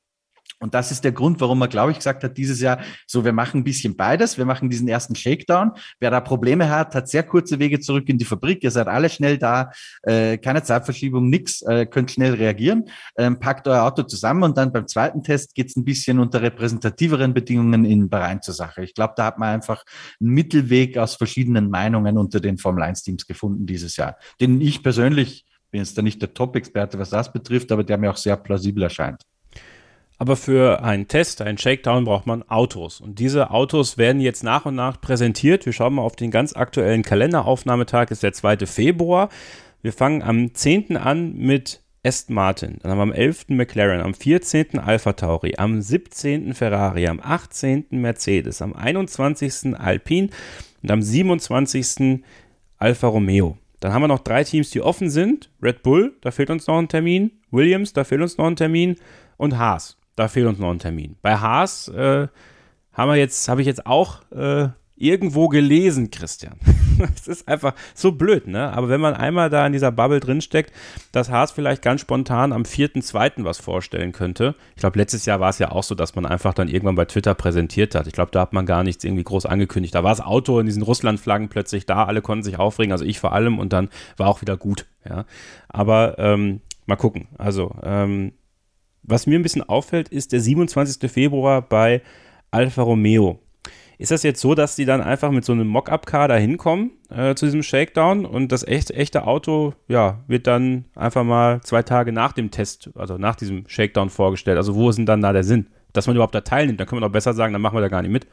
Und das ist der Grund, warum man, glaube ich, gesagt hat, dieses Jahr, so, wir machen ein bisschen beides. Wir machen diesen ersten Shakedown. Wer da Probleme hat, hat sehr kurze Wege zurück in die Fabrik. Ihr seid alle schnell da. Äh, keine Zeitverschiebung, nix. Äh, könnt schnell reagieren. Ähm, packt euer Auto zusammen und dann beim zweiten Test geht's ein bisschen unter repräsentativeren Bedingungen in Bahrain zur Sache. Ich glaube, da hat man einfach einen Mittelweg aus verschiedenen Meinungen unter den Formel 1 Teams gefunden dieses Jahr, den ich persönlich bin jetzt da nicht der Top-Experte, was das betrifft, aber der mir auch sehr plausibel erscheint. Aber für einen Test, einen Shakedown braucht man Autos. Und diese Autos werden jetzt nach und nach präsentiert. Wir schauen mal auf den ganz aktuellen Kalenderaufnahmetag, ist der 2. Februar. Wir fangen am 10. an mit Aston Martin, dann haben wir am 11. McLaren, am 14. Alpha Tauri, am 17. Ferrari, am 18. Mercedes, am 21. Alpine und am 27. Alfa Romeo. Dann haben wir noch drei Teams, die offen sind. Red Bull, da fehlt uns noch ein Termin. Williams, da fehlt uns noch ein Termin. Und Haas. Da fehlt uns noch ein Termin. Bei Haas äh, haben wir jetzt, habe ich jetzt auch äh, irgendwo gelesen, Christian. Es ist einfach so blöd, ne? Aber wenn man einmal da in dieser Bubble drinsteckt, dass Haas vielleicht ganz spontan am 4.2. was vorstellen könnte. Ich glaube, letztes Jahr war es ja auch so, dass man einfach dann irgendwann bei Twitter präsentiert hat. Ich glaube, da hat man gar nichts irgendwie groß angekündigt. Da war das Auto in diesen Russland-Flaggen plötzlich da, alle konnten sich aufregen, also ich vor allem und dann war auch wieder gut, ja. Aber ähm, mal gucken. Also, ähm, was mir ein bisschen auffällt, ist der 27. Februar bei Alfa Romeo. Ist das jetzt so, dass die dann einfach mit so einem Mock-up-Car da hinkommen äh, zu diesem Shakedown und das echt, echte Auto, ja, wird dann einfach mal zwei Tage nach dem Test, also nach diesem Shakedown vorgestellt? Also wo ist denn dann da der Sinn? Dass man überhaupt da teilnimmt, dann kann man doch besser sagen, dann machen wir da gar nicht mit.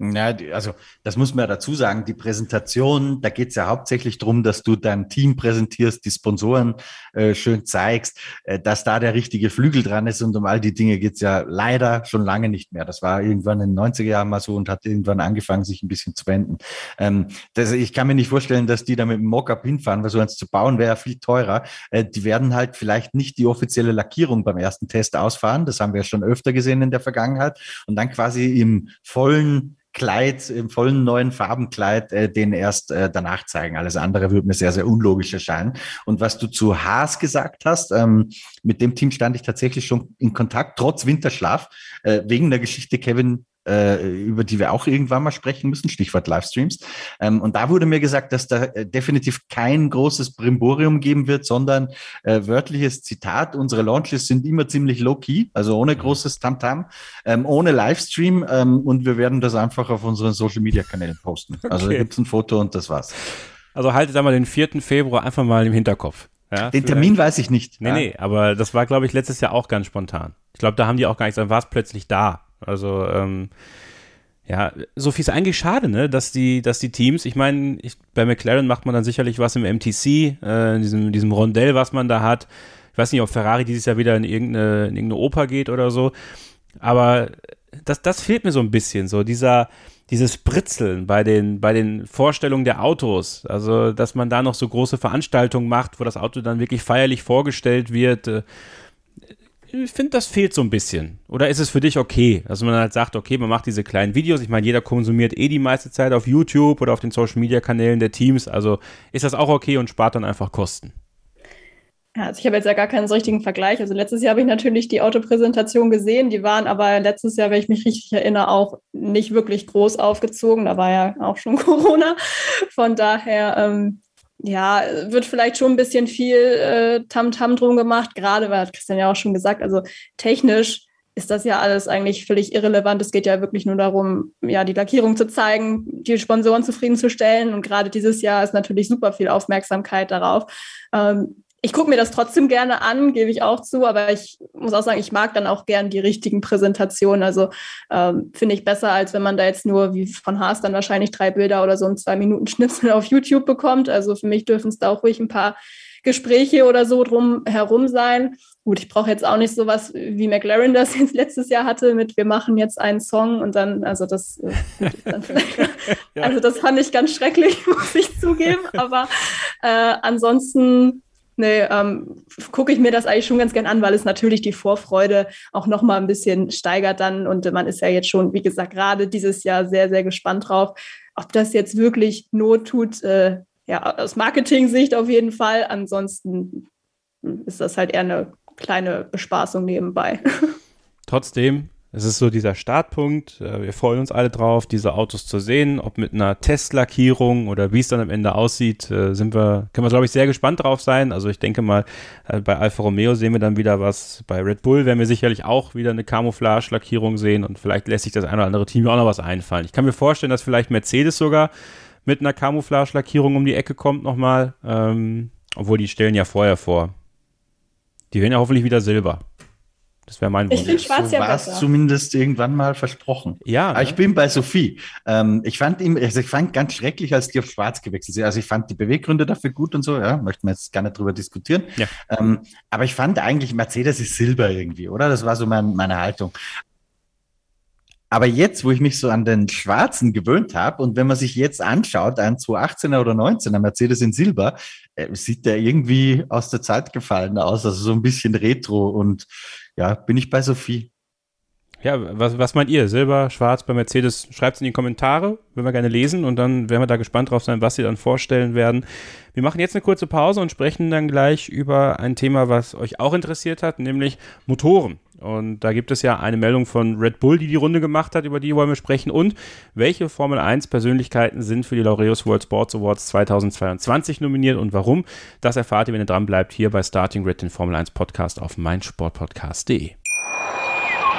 Ja, also das muss man ja dazu sagen, die Präsentation, da geht es ja hauptsächlich darum, dass du dein Team präsentierst, die Sponsoren äh, schön zeigst, äh, dass da der richtige Flügel dran ist und um all die Dinge geht's ja leider schon lange nicht mehr. Das war irgendwann in den 90er Jahren mal so und hat irgendwann angefangen, sich ein bisschen zu wenden. Ähm, das, ich kann mir nicht vorstellen, dass die da mit dem Mockup hinfahren, weil so eins zu bauen wäre ja viel teurer. Äh, die werden halt vielleicht nicht die offizielle Lackierung beim ersten Test ausfahren, das haben wir schon öfter gesehen in der Vergangenheit und dann quasi im vollen Kleid, im vollen neuen Farbenkleid, äh, den erst äh, danach zeigen. Alles andere würde mir sehr, sehr unlogisch erscheinen. Und was du zu Haas gesagt hast, ähm, mit dem Team stand ich tatsächlich schon in Kontakt, trotz Winterschlaf, äh, wegen der Geschichte Kevin über die wir auch irgendwann mal sprechen müssen, Stichwort Livestreams. Ähm, und da wurde mir gesagt, dass da äh, definitiv kein großes Brimborium geben wird, sondern äh, wörtliches Zitat, unsere Launches sind immer ziemlich low-key, also ohne mhm. großes Tamtam, ähm, ohne Livestream ähm, und wir werden das einfach auf unseren Social-Media-Kanälen posten. Also okay. Also da gibt es ein Foto und das war's. Also haltet einmal den 4. Februar einfach mal im Hinterkopf. Ja, den Termin weiß ich nicht. Nee, ja. nee, aber das war, glaube ich, letztes Jahr auch ganz spontan. Ich glaube, da haben die auch gar nichts, dann war es plötzlich da. Also, ähm, ja, Sophie ist eigentlich schade, ne, dass die, dass die Teams, ich meine, bei McLaren macht man dann sicherlich was im MTC, äh, in diesem, diesem Rondell, was man da hat. Ich weiß nicht, ob Ferrari dieses Jahr wieder in irgendeine, in irgendeine Oper geht oder so. Aber das, das fehlt mir so ein bisschen, so dieser, dieses Britzeln bei den, bei den Vorstellungen der Autos. Also, dass man da noch so große Veranstaltungen macht, wo das Auto dann wirklich feierlich vorgestellt wird. Ich finde, das fehlt so ein bisschen. Oder ist es für dich okay, dass man halt sagt, okay, man macht diese kleinen Videos. Ich meine, jeder konsumiert eh die meiste Zeit auf YouTube oder auf den Social Media Kanälen der Teams. Also ist das auch okay und spart dann einfach Kosten? Ja, also ich habe jetzt ja gar keinen so richtigen Vergleich. Also letztes Jahr habe ich natürlich die Autopräsentation gesehen. Die waren aber letztes Jahr, wenn ich mich richtig erinnere, auch nicht wirklich groß aufgezogen. Da war ja auch schon Corona. Von daher ähm, ja, wird vielleicht schon ein bisschen viel äh, Tamtam -Tam drum gemacht, gerade weil hat Christian ja auch schon gesagt, also technisch ist das ja alles eigentlich völlig irrelevant. Es geht ja wirklich nur darum, ja, die Lackierung zu zeigen, die Sponsoren zufriedenzustellen. Und gerade dieses Jahr ist natürlich super viel Aufmerksamkeit darauf. Ähm, ich gucke mir das trotzdem gerne an, gebe ich auch zu, aber ich muss auch sagen, ich mag dann auch gern die richtigen Präsentationen. Also ähm, finde ich besser, als wenn man da jetzt nur, wie von Haas, dann wahrscheinlich drei Bilder oder so ein zwei Minuten Schnipsel auf YouTube bekommt. Also für mich dürfen es da auch ruhig ein paar Gespräche oder so drum herum sein. Gut, ich brauche jetzt auch nicht sowas wie McLaren das jetzt letztes Jahr hatte mit wir machen jetzt einen Song und dann, also das, dann ja. also das fand ich ganz schrecklich, muss ich zugeben. Aber äh, ansonsten nee, ähm, gucke ich mir das eigentlich schon ganz gern an, weil es natürlich die Vorfreude auch noch mal ein bisschen steigert dann. Und man ist ja jetzt schon, wie gesagt, gerade dieses Jahr sehr, sehr gespannt drauf, ob das jetzt wirklich Not tut. Äh, ja, aus Marketing-Sicht auf jeden Fall. Ansonsten ist das halt eher eine kleine Bespaßung nebenbei. trotzdem, es ist so dieser Startpunkt. Äh, wir freuen uns alle drauf, diese Autos zu sehen. Ob mit einer Testlackierung oder wie es dann am Ende aussieht, äh, sind wir, können wir, glaube ich, sehr gespannt drauf sein. Also ich denke mal, äh, bei Alfa Romeo sehen wir dann wieder was. Bei Red Bull werden wir sicherlich auch wieder eine Camouflage-Lackierung sehen und vielleicht lässt sich das ein oder andere Team auch noch was einfallen. Ich kann mir vorstellen, dass vielleicht Mercedes sogar mit einer Camouflage-Lackierung um die Ecke kommt nochmal. Ähm, obwohl die stellen ja vorher vor. Die werden ja hoffentlich wieder Silber. Das wäre mein Wunsch. Ich finde schwarz so ja war es besser. zumindest irgendwann mal versprochen. Ja, Aber ne? ich bin bei Sophie. Ähm, ich fand ihm, also ich fand ganz schrecklich, als die auf Schwarz gewechselt sind. Also ich fand die Beweggründe dafür gut und so, ja, möchten wir jetzt gar nicht drüber diskutieren. Ja. Ähm, aber ich fand eigentlich, Mercedes ist Silber irgendwie, oder? Das war so mein, meine Haltung. Aber jetzt, wo ich mich so an den Schwarzen gewöhnt habe und wenn man sich jetzt anschaut, ein 218er oder 19er Mercedes in Silber, äh, sieht der irgendwie aus der Zeit gefallen aus, also so ein bisschen retro und ja, bin ich bei Sophie. Ja, was, was meint ihr? Silber, Schwarz bei Mercedes? Schreibt es in die Kommentare, würden wir gerne lesen und dann werden wir da gespannt drauf sein, was sie dann vorstellen werden. Wir machen jetzt eine kurze Pause und sprechen dann gleich über ein Thema, was euch auch interessiert hat, nämlich Motoren. Und da gibt es ja eine Meldung von Red Bull, die die Runde gemacht hat, über die wollen wir sprechen. Und welche Formel 1 Persönlichkeiten sind für die Laureus World Sports Awards 2022 nominiert und warum? Das erfahrt ihr, wenn ihr dran bleibt, hier bei Starting Grid, den Formel 1 Podcast auf meinsportpodcast.de.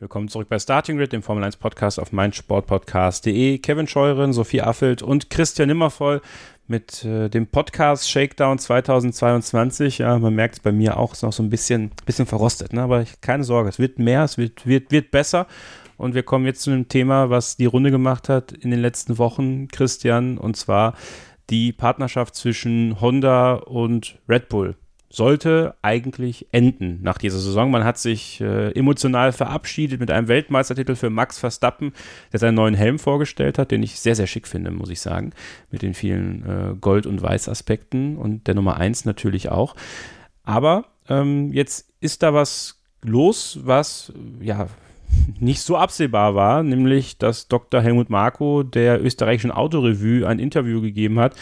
Willkommen zurück bei Starting Grid, dem Formel 1 Podcast auf meinsportpodcast.de. Kevin Scheuren, Sophie Affelt und Christian Nimmervoll mit äh, dem Podcast Shakedown 2022. Ja, man merkt es bei mir auch, ist noch so ein bisschen, bisschen verrostet, ne? aber ich, keine Sorge, es wird mehr, es wird, wird, wird besser. Und wir kommen jetzt zu einem Thema, was die Runde gemacht hat in den letzten Wochen, Christian, und zwar die Partnerschaft zwischen Honda und Red Bull sollte eigentlich enden nach dieser Saison. Man hat sich äh, emotional verabschiedet mit einem Weltmeistertitel für Max Verstappen, der seinen neuen Helm vorgestellt hat, den ich sehr, sehr schick finde, muss ich sagen, mit den vielen äh, Gold- und Weiß-Aspekten und der Nummer 1 natürlich auch. Aber ähm, jetzt ist da was los, was ja nicht so absehbar war, nämlich dass Dr. Helmut Marko der österreichischen Autorevue ein Interview gegeben hat,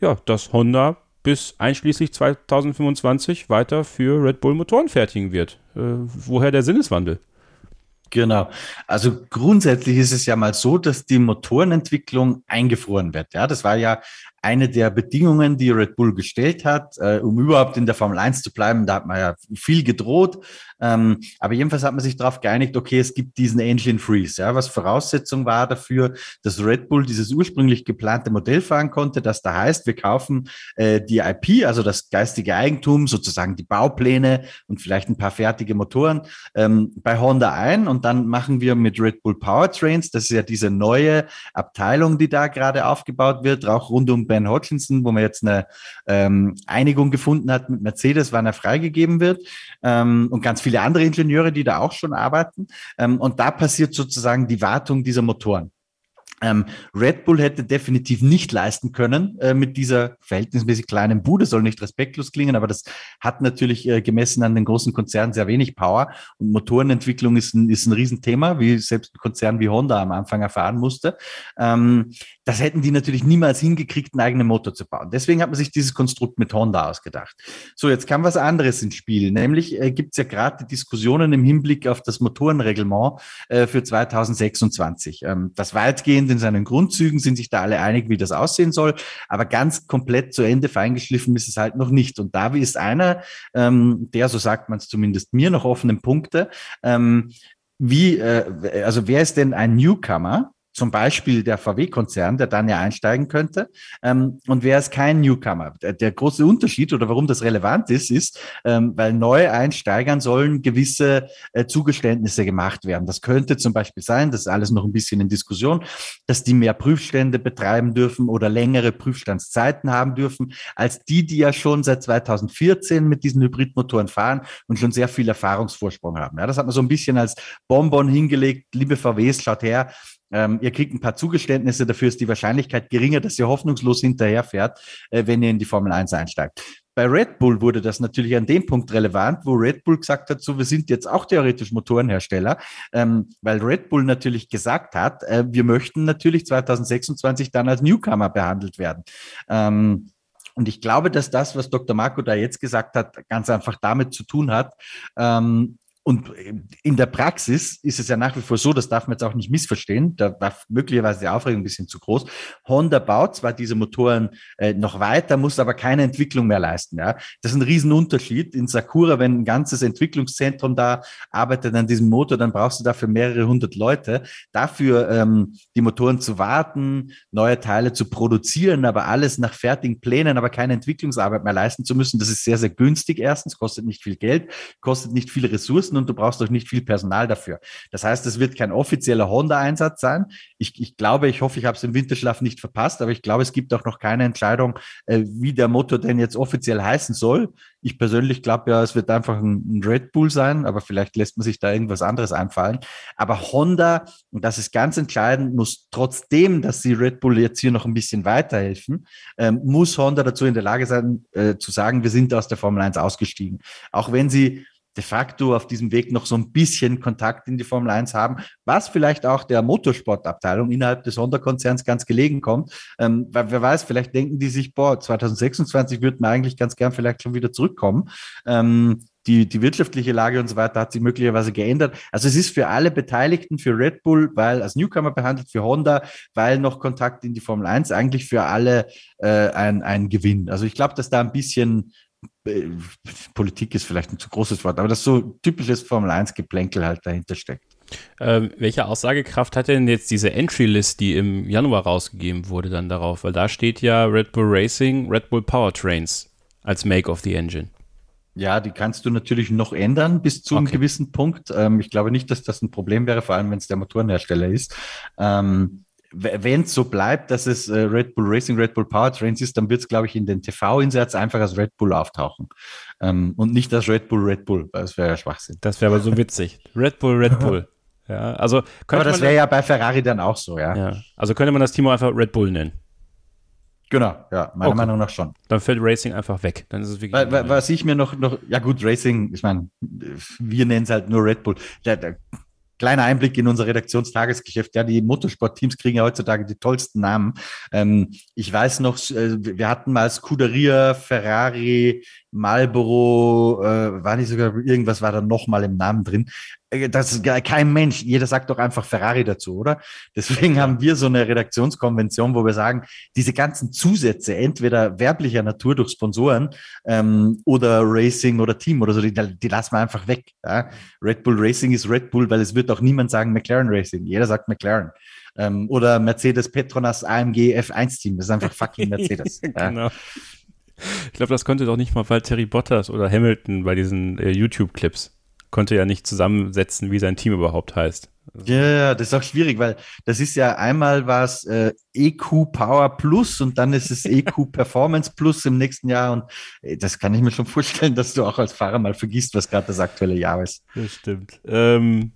ja, dass Honda bis einschließlich 2025 weiter für Red Bull Motoren fertigen wird. Äh, woher der Sinneswandel? Genau. Also grundsätzlich ist es ja mal so, dass die Motorenentwicklung eingefroren wird. Ja, das war ja eine der Bedingungen, die Red Bull gestellt hat, äh, um überhaupt in der Formel 1 zu bleiben. Da hat man ja viel gedroht. Ähm, aber jedenfalls hat man sich darauf geeinigt, okay, es gibt diesen Engine Freeze, ja, was Voraussetzung war dafür, dass Red Bull dieses ursprünglich geplante Modell fahren konnte, das da heißt, wir kaufen äh, die IP, also das geistige Eigentum, sozusagen die Baupläne und vielleicht ein paar fertige Motoren ähm, bei Honda ein und dann machen wir mit Red Bull Powertrains, das ist ja diese neue Abteilung, die da gerade aufgebaut wird, auch rund um Ben Hodgkinson, wo man jetzt eine ähm, Einigung gefunden hat mit Mercedes, wann er freigegeben wird ähm, und ganz viele andere Ingenieure, die da auch schon arbeiten. Ähm, und da passiert sozusagen die Wartung dieser Motoren. Ähm, Red Bull hätte definitiv nicht leisten können äh, mit dieser verhältnismäßig kleinen Bude, soll nicht respektlos klingen, aber das hat natürlich äh, gemessen an den großen Konzernen sehr wenig Power und Motorenentwicklung ist ein, ist ein Riesenthema, wie selbst ein Konzern wie Honda am Anfang erfahren musste. Ähm, das hätten die natürlich niemals hingekriegt, einen eigenen Motor zu bauen. Deswegen hat man sich dieses Konstrukt mit Honda ausgedacht. So, jetzt kam was anderes ins Spiel, nämlich äh, gibt es ja gerade Diskussionen im Hinblick auf das Motorenreglement äh, für 2026. Ähm, das weitgehend in seinen Grundzügen sind sich da alle einig, wie das aussehen soll, aber ganz komplett zu Ende feingeschliffen ist es halt noch nicht. Und Davi ist einer ähm, der, so sagt man es zumindest mir, noch offenen Punkte. Ähm, wie, äh, also wer ist denn ein Newcomer? Zum Beispiel der VW-Konzern, der dann ja einsteigen könnte. Ähm, und wer ist kein Newcomer? Der, der, große Unterschied oder warum das relevant ist, ist, ähm, weil neue Einsteigern sollen gewisse äh, Zugeständnisse gemacht werden. Das könnte zum Beispiel sein, das ist alles noch ein bisschen in Diskussion, dass die mehr Prüfstände betreiben dürfen oder längere Prüfstandszeiten haben dürfen, als die, die ja schon seit 2014 mit diesen Hybridmotoren fahren und schon sehr viel Erfahrungsvorsprung haben. Ja, das hat man so ein bisschen als Bonbon hingelegt. Liebe VWs, schaut her, ähm, ihr kriegt ein paar Zugeständnisse, dafür ist die Wahrscheinlichkeit geringer, dass ihr hoffnungslos hinterherfährt, äh, wenn ihr in die Formel 1 einsteigt. Bei Red Bull wurde das natürlich an dem Punkt relevant, wo Red Bull gesagt hat, so wir sind jetzt auch theoretisch Motorenhersteller, ähm, weil Red Bull natürlich gesagt hat, äh, wir möchten natürlich 2026 dann als Newcomer behandelt werden. Ähm, und ich glaube, dass das, was Dr. Marco da jetzt gesagt hat, ganz einfach damit zu tun hat, ähm, und in der Praxis ist es ja nach wie vor so, das darf man jetzt auch nicht missverstehen, da war möglicherweise die Aufregung ein bisschen zu groß. Honda baut zwar diese Motoren äh, noch weiter, muss aber keine Entwicklung mehr leisten. Ja? Das ist ein Riesenunterschied. In Sakura, wenn ein ganzes Entwicklungszentrum da arbeitet an diesem Motor, dann brauchst du dafür mehrere hundert Leute. Dafür ähm, die Motoren zu warten, neue Teile zu produzieren, aber alles nach fertigen Plänen, aber keine Entwicklungsarbeit mehr leisten zu müssen, das ist sehr, sehr günstig erstens, kostet nicht viel Geld, kostet nicht viele Ressourcen und du brauchst auch nicht viel Personal dafür. Das heißt, es wird kein offizieller Honda-Einsatz sein. Ich, ich glaube, ich hoffe, ich habe es im Winterschlaf nicht verpasst, aber ich glaube, es gibt auch noch keine Entscheidung, äh, wie der Motor denn jetzt offiziell heißen soll. Ich persönlich glaube ja, es wird einfach ein, ein Red Bull sein, aber vielleicht lässt man sich da irgendwas anderes einfallen. Aber Honda, und das ist ganz entscheidend, muss trotzdem, dass sie Red Bull jetzt hier noch ein bisschen weiterhelfen, ähm, muss Honda dazu in der Lage sein, äh, zu sagen, wir sind aus der Formel 1 ausgestiegen. Auch wenn sie de facto auf diesem Weg noch so ein bisschen Kontakt in die Formel 1 haben, was vielleicht auch der Motorsportabteilung innerhalb des Honda-Konzerns ganz gelegen kommt. Ähm, weil wer weiß, vielleicht denken die sich, boah, 2026 würden wir eigentlich ganz gern vielleicht schon wieder zurückkommen. Ähm, die, die wirtschaftliche Lage und so weiter hat sich möglicherweise geändert. Also es ist für alle Beteiligten, für Red Bull, weil als Newcomer behandelt, für Honda, weil noch Kontakt in die Formel 1, eigentlich für alle äh, ein, ein Gewinn. Also ich glaube, dass da ein bisschen äh, Politik ist vielleicht ein zu großes Wort, aber das so typisches Formel 1 Geplänkel halt dahinter steckt. Ähm, welche Aussagekraft hat denn jetzt diese Entry-List, die im Januar rausgegeben wurde, dann darauf? Weil da steht ja Red Bull Racing, Red Bull Powertrains als Make of the Engine. Ja, die kannst du natürlich noch ändern bis zu okay. einem gewissen Punkt. Ähm, ich glaube nicht, dass das ein Problem wäre, vor allem wenn es der Motorenhersteller ist. Ähm, wenn es so bleibt, dass es äh, Red Bull Racing, Red Bull Powertrains ist, dann wird es, glaube ich, in den TV-Insatz einfach als Red Bull auftauchen. Ähm, und nicht als Red Bull Red Bull, weil das wäre ja Schwachsinn. Das wäre aber so witzig. Red Bull Red Bull. Ja, also aber das wäre ja bei Ferrari dann auch so, ja. ja. Also könnte man das Team einfach Red Bull nennen. Genau, ja, meiner okay. Meinung nach schon. Dann fällt Racing einfach weg. Dann ist es wirklich. Weil, was ich mir noch, noch, ja gut, Racing, ich meine, wir nennen es halt nur Red Bull. Da, da kleiner Einblick in unser Redaktionstagesgeschäft. Ja, die Motorsportteams kriegen ja heutzutage die tollsten Namen. Ähm, ich weiß noch, äh, wir hatten mal Scuderia, Ferrari, Marlboro, äh, war nicht sogar irgendwas war da noch mal im Namen drin. Äh, das ist kein Mensch. Jeder sagt doch einfach Ferrari dazu, oder? Deswegen haben wir so eine Redaktionskonvention, wo wir sagen, diese ganzen Zusätze, entweder werblicher Natur durch Sponsoren ähm, oder Racing oder Team oder so, die, die lassen wir einfach weg. Ja? Red Bull Racing ist Red Bull, weil es wird auch niemand sagen McLaren Racing. Jeder sagt McLaren. Ähm, oder Mercedes Petronas AMG F1 Team. Das ist einfach fucking Mercedes. genau. Ja? Ich glaube, das konnte doch nicht mal Terry Bottas oder Hamilton bei diesen äh, YouTube-Clips. Konnte ja nicht zusammensetzen, wie sein Team überhaupt heißt. Ja, yeah, das ist auch schwierig, weil das ist ja einmal was äh, EQ Power Plus und dann ist es EQ Performance Plus im nächsten Jahr und äh, das kann ich mir schon vorstellen, dass du auch als Fahrer mal vergisst, was gerade das aktuelle Jahr ist. Das stimmt. Ähm,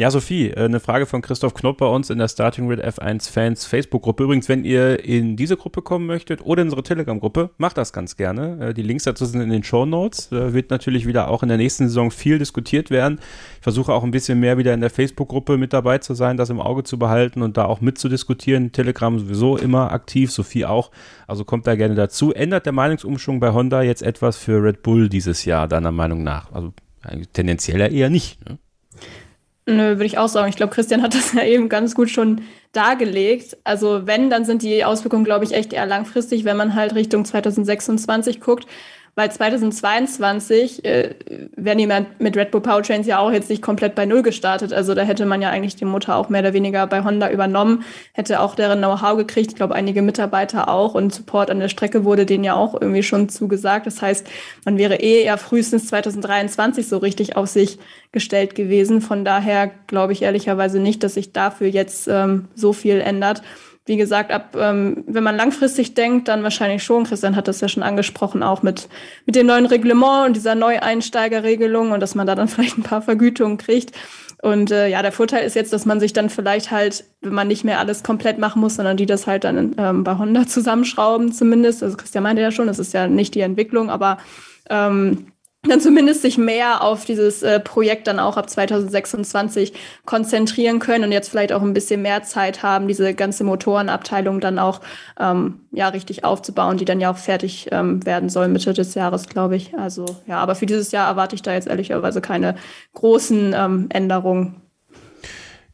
ja, Sophie, äh, eine Frage von Christoph Knopp bei uns in der Starting Grid F1 Fans Facebook-Gruppe. Übrigens, wenn ihr in diese Gruppe kommen möchtet oder in unsere Telegram-Gruppe, macht das ganz gerne. Äh, die Links dazu sind in den Show Notes. Da wird natürlich wieder auch in der nächsten Saison viel diskutiert werden. Ich versuche auch ein bisschen mehr wieder in der Facebook-Gruppe mit dabei zu sein, das im Auge zu behalten und da auch mitzudiskutieren. Telegram sowieso immer aktiv, Sophie auch. Also kommt da gerne dazu. Ändert der Meinungsumschwung bei Honda jetzt etwas für Red Bull dieses Jahr, deiner Meinung nach? Also tendenziell ja eher nicht. Ne? Nö, würde ich auch sagen. Ich glaube, Christian hat das ja eben ganz gut schon dargelegt. Also wenn, dann sind die Auswirkungen, glaube ich, echt eher langfristig, wenn man halt Richtung 2026 guckt. Weil 2022 äh, wäre niemand mit Red Bull Powertrains ja auch jetzt nicht komplett bei Null gestartet. Also da hätte man ja eigentlich den Motor auch mehr oder weniger bei Honda übernommen, hätte auch deren Know-how gekriegt. Ich glaube, einige Mitarbeiter auch und Support an der Strecke wurde denen ja auch irgendwie schon zugesagt. Das heißt, man wäre eh ja frühestens 2023 so richtig auf sich gestellt gewesen. Von daher glaube ich ehrlicherweise nicht, dass sich dafür jetzt ähm, so viel ändert wie gesagt, ab, ähm, wenn man langfristig denkt, dann wahrscheinlich schon. Christian hat das ja schon angesprochen, auch mit, mit dem neuen Reglement und dieser Neueinsteigerregelung und dass man da dann vielleicht ein paar Vergütungen kriegt. Und äh, ja, der Vorteil ist jetzt, dass man sich dann vielleicht halt, wenn man nicht mehr alles komplett machen muss, sondern die das halt dann ähm, bei Honda zusammenschrauben zumindest. Also Christian meinte ja schon, das ist ja nicht die Entwicklung, aber ähm, dann zumindest sich mehr auf dieses äh, Projekt dann auch ab 2026 konzentrieren können und jetzt vielleicht auch ein bisschen mehr Zeit haben, diese ganze Motorenabteilung dann auch ähm, ja richtig aufzubauen, die dann ja auch fertig ähm, werden soll Mitte des Jahres, glaube ich. Also ja, aber für dieses Jahr erwarte ich da jetzt ehrlicherweise keine großen ähm, Änderungen.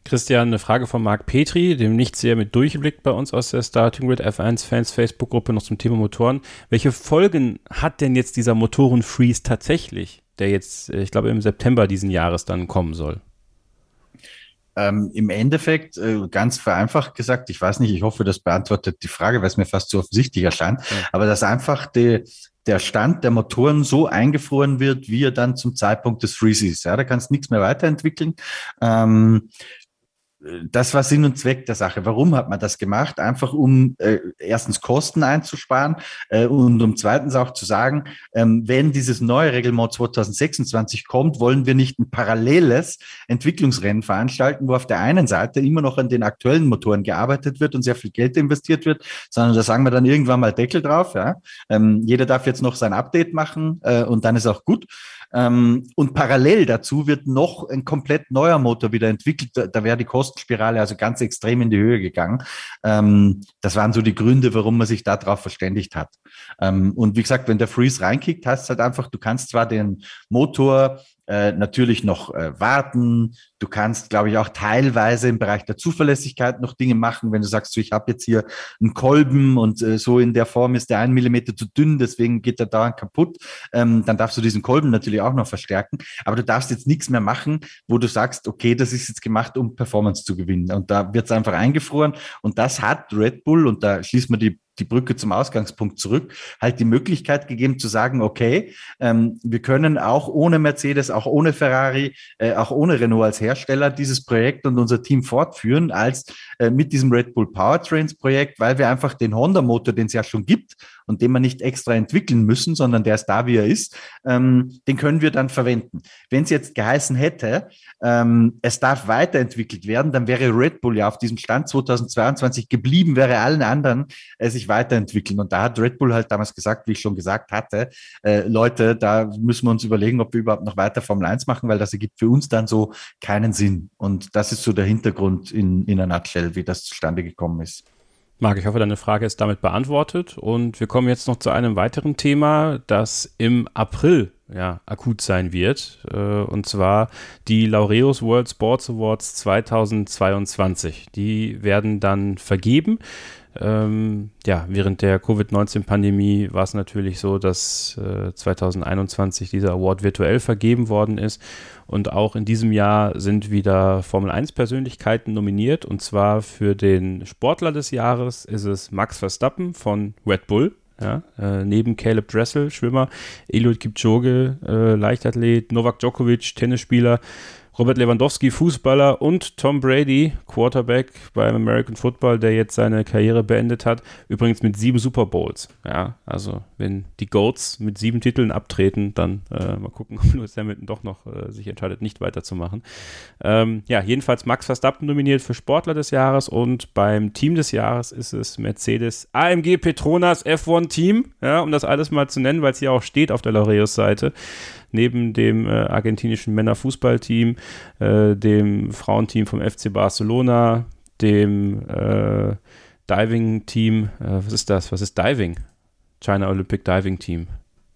Christian, eine Frage von Marc Petri, dem nicht sehr mit durchgeblickt bei uns aus der Starting Grid F1 Fans Facebook-Gruppe noch zum Thema Motoren. Welche Folgen hat denn jetzt dieser Motoren-Freeze tatsächlich, der jetzt, äh, ich glaube, im September diesen Jahres dann kommen soll? Ähm, Im Endeffekt, äh, ganz vereinfacht gesagt, ich weiß nicht, ich hoffe, das beantwortet die Frage, weil es mir fast zu offensichtlich erscheint, ja. aber dass einfach die, der Stand der Motoren so eingefroren wird, wie er dann zum Zeitpunkt des Freezes. Ja, da kannst nichts mehr weiterentwickeln. Ähm, das war Sinn und Zweck der Sache. Warum hat man das gemacht? Einfach um äh, erstens Kosten einzusparen äh, und um zweitens auch zu sagen, ähm, wenn dieses neue Reglement 2026 kommt, wollen wir nicht ein paralleles Entwicklungsrennen veranstalten, wo auf der einen Seite immer noch an den aktuellen Motoren gearbeitet wird und sehr viel Geld investiert wird, sondern da sagen wir dann irgendwann mal Deckel drauf. Ja? Ähm, jeder darf jetzt noch sein Update machen äh, und dann ist auch gut. Ähm, und parallel dazu wird noch ein komplett neuer Motor wieder entwickelt. Da, da wäre die Kostenspirale also ganz extrem in die Höhe gegangen. Ähm, das waren so die Gründe, warum man sich darauf verständigt hat. Ähm, und wie gesagt, wenn der Freeze reinkickt, heißt es halt einfach, du kannst zwar den Motor äh, natürlich noch äh, warten. Du kannst, glaube ich, auch teilweise im Bereich der Zuverlässigkeit noch Dinge machen, wenn du sagst, so, ich habe jetzt hier einen Kolben und äh, so in der Form ist der ein Millimeter zu dünn, deswegen geht der dauernd kaputt. Ähm, dann darfst du diesen Kolben natürlich auch noch verstärken. Aber du darfst jetzt nichts mehr machen, wo du sagst, okay, das ist jetzt gemacht, um Performance zu gewinnen. Und da wird es einfach eingefroren. Und das hat Red Bull, und da schließt man die die Brücke zum Ausgangspunkt zurück, halt die Möglichkeit gegeben zu sagen, okay, ähm, wir können auch ohne Mercedes, auch ohne Ferrari, äh, auch ohne Renault als Hersteller dieses Projekt und unser Team fortführen als äh, mit diesem Red Bull Powertrains Projekt, weil wir einfach den Honda Motor, den es ja schon gibt und den wir nicht extra entwickeln müssen, sondern der ist da, wie er ist, ähm, den können wir dann verwenden. Wenn es jetzt geheißen hätte, ähm, es darf weiterentwickelt werden, dann wäre Red Bull ja auf diesem Stand 2022 geblieben, wäre allen anderen äh, sich weiterentwickeln. Und da hat Red Bull halt damals gesagt, wie ich schon gesagt hatte, äh, Leute, da müssen wir uns überlegen, ob wir überhaupt noch weiter Formel 1 machen, weil das ergibt für uns dann so keinen Sinn. Und das ist so der Hintergrund in, in einer Nutshell, wie das zustande gekommen ist. Marc, ich hoffe, deine Frage ist damit beantwortet. Und wir kommen jetzt noch zu einem weiteren Thema, das im April ja, akut sein wird. Äh, und zwar die Laureus World Sports Awards 2022. Die werden dann vergeben. Ähm, ja, während der Covid-19-Pandemie war es natürlich so, dass äh, 2021 dieser Award virtuell vergeben worden ist. Und auch in diesem Jahr sind wieder Formel 1-Persönlichkeiten nominiert. Und zwar für den Sportler des Jahres ist es Max Verstappen von Red Bull. Ja, äh, neben Caleb Dressel, Schwimmer, Eliud Kipchoge, äh, Leichtathlet, Novak Djokovic, Tennisspieler, Robert Lewandowski, Fußballer und Tom Brady, Quarterback beim American Football, der jetzt seine Karriere beendet hat. Übrigens mit sieben Super Bowls. Ja, also wenn die Goats mit sieben Titeln abtreten, dann äh, mal gucken, ob Lewis Hamilton doch noch äh, sich entscheidet, nicht weiterzumachen. Ähm, ja, jedenfalls Max Verstappen nominiert für Sportler des Jahres und beim Team des Jahres ist es Mercedes AMG Petronas F1 Team, ja, um das alles mal zu nennen, weil es hier auch steht auf der Laureus-Seite neben dem äh, argentinischen Männerfußballteam, äh, dem Frauenteam vom FC Barcelona, dem äh, Diving-Team, äh, was ist das? Was ist Diving? China Olympic Diving Team.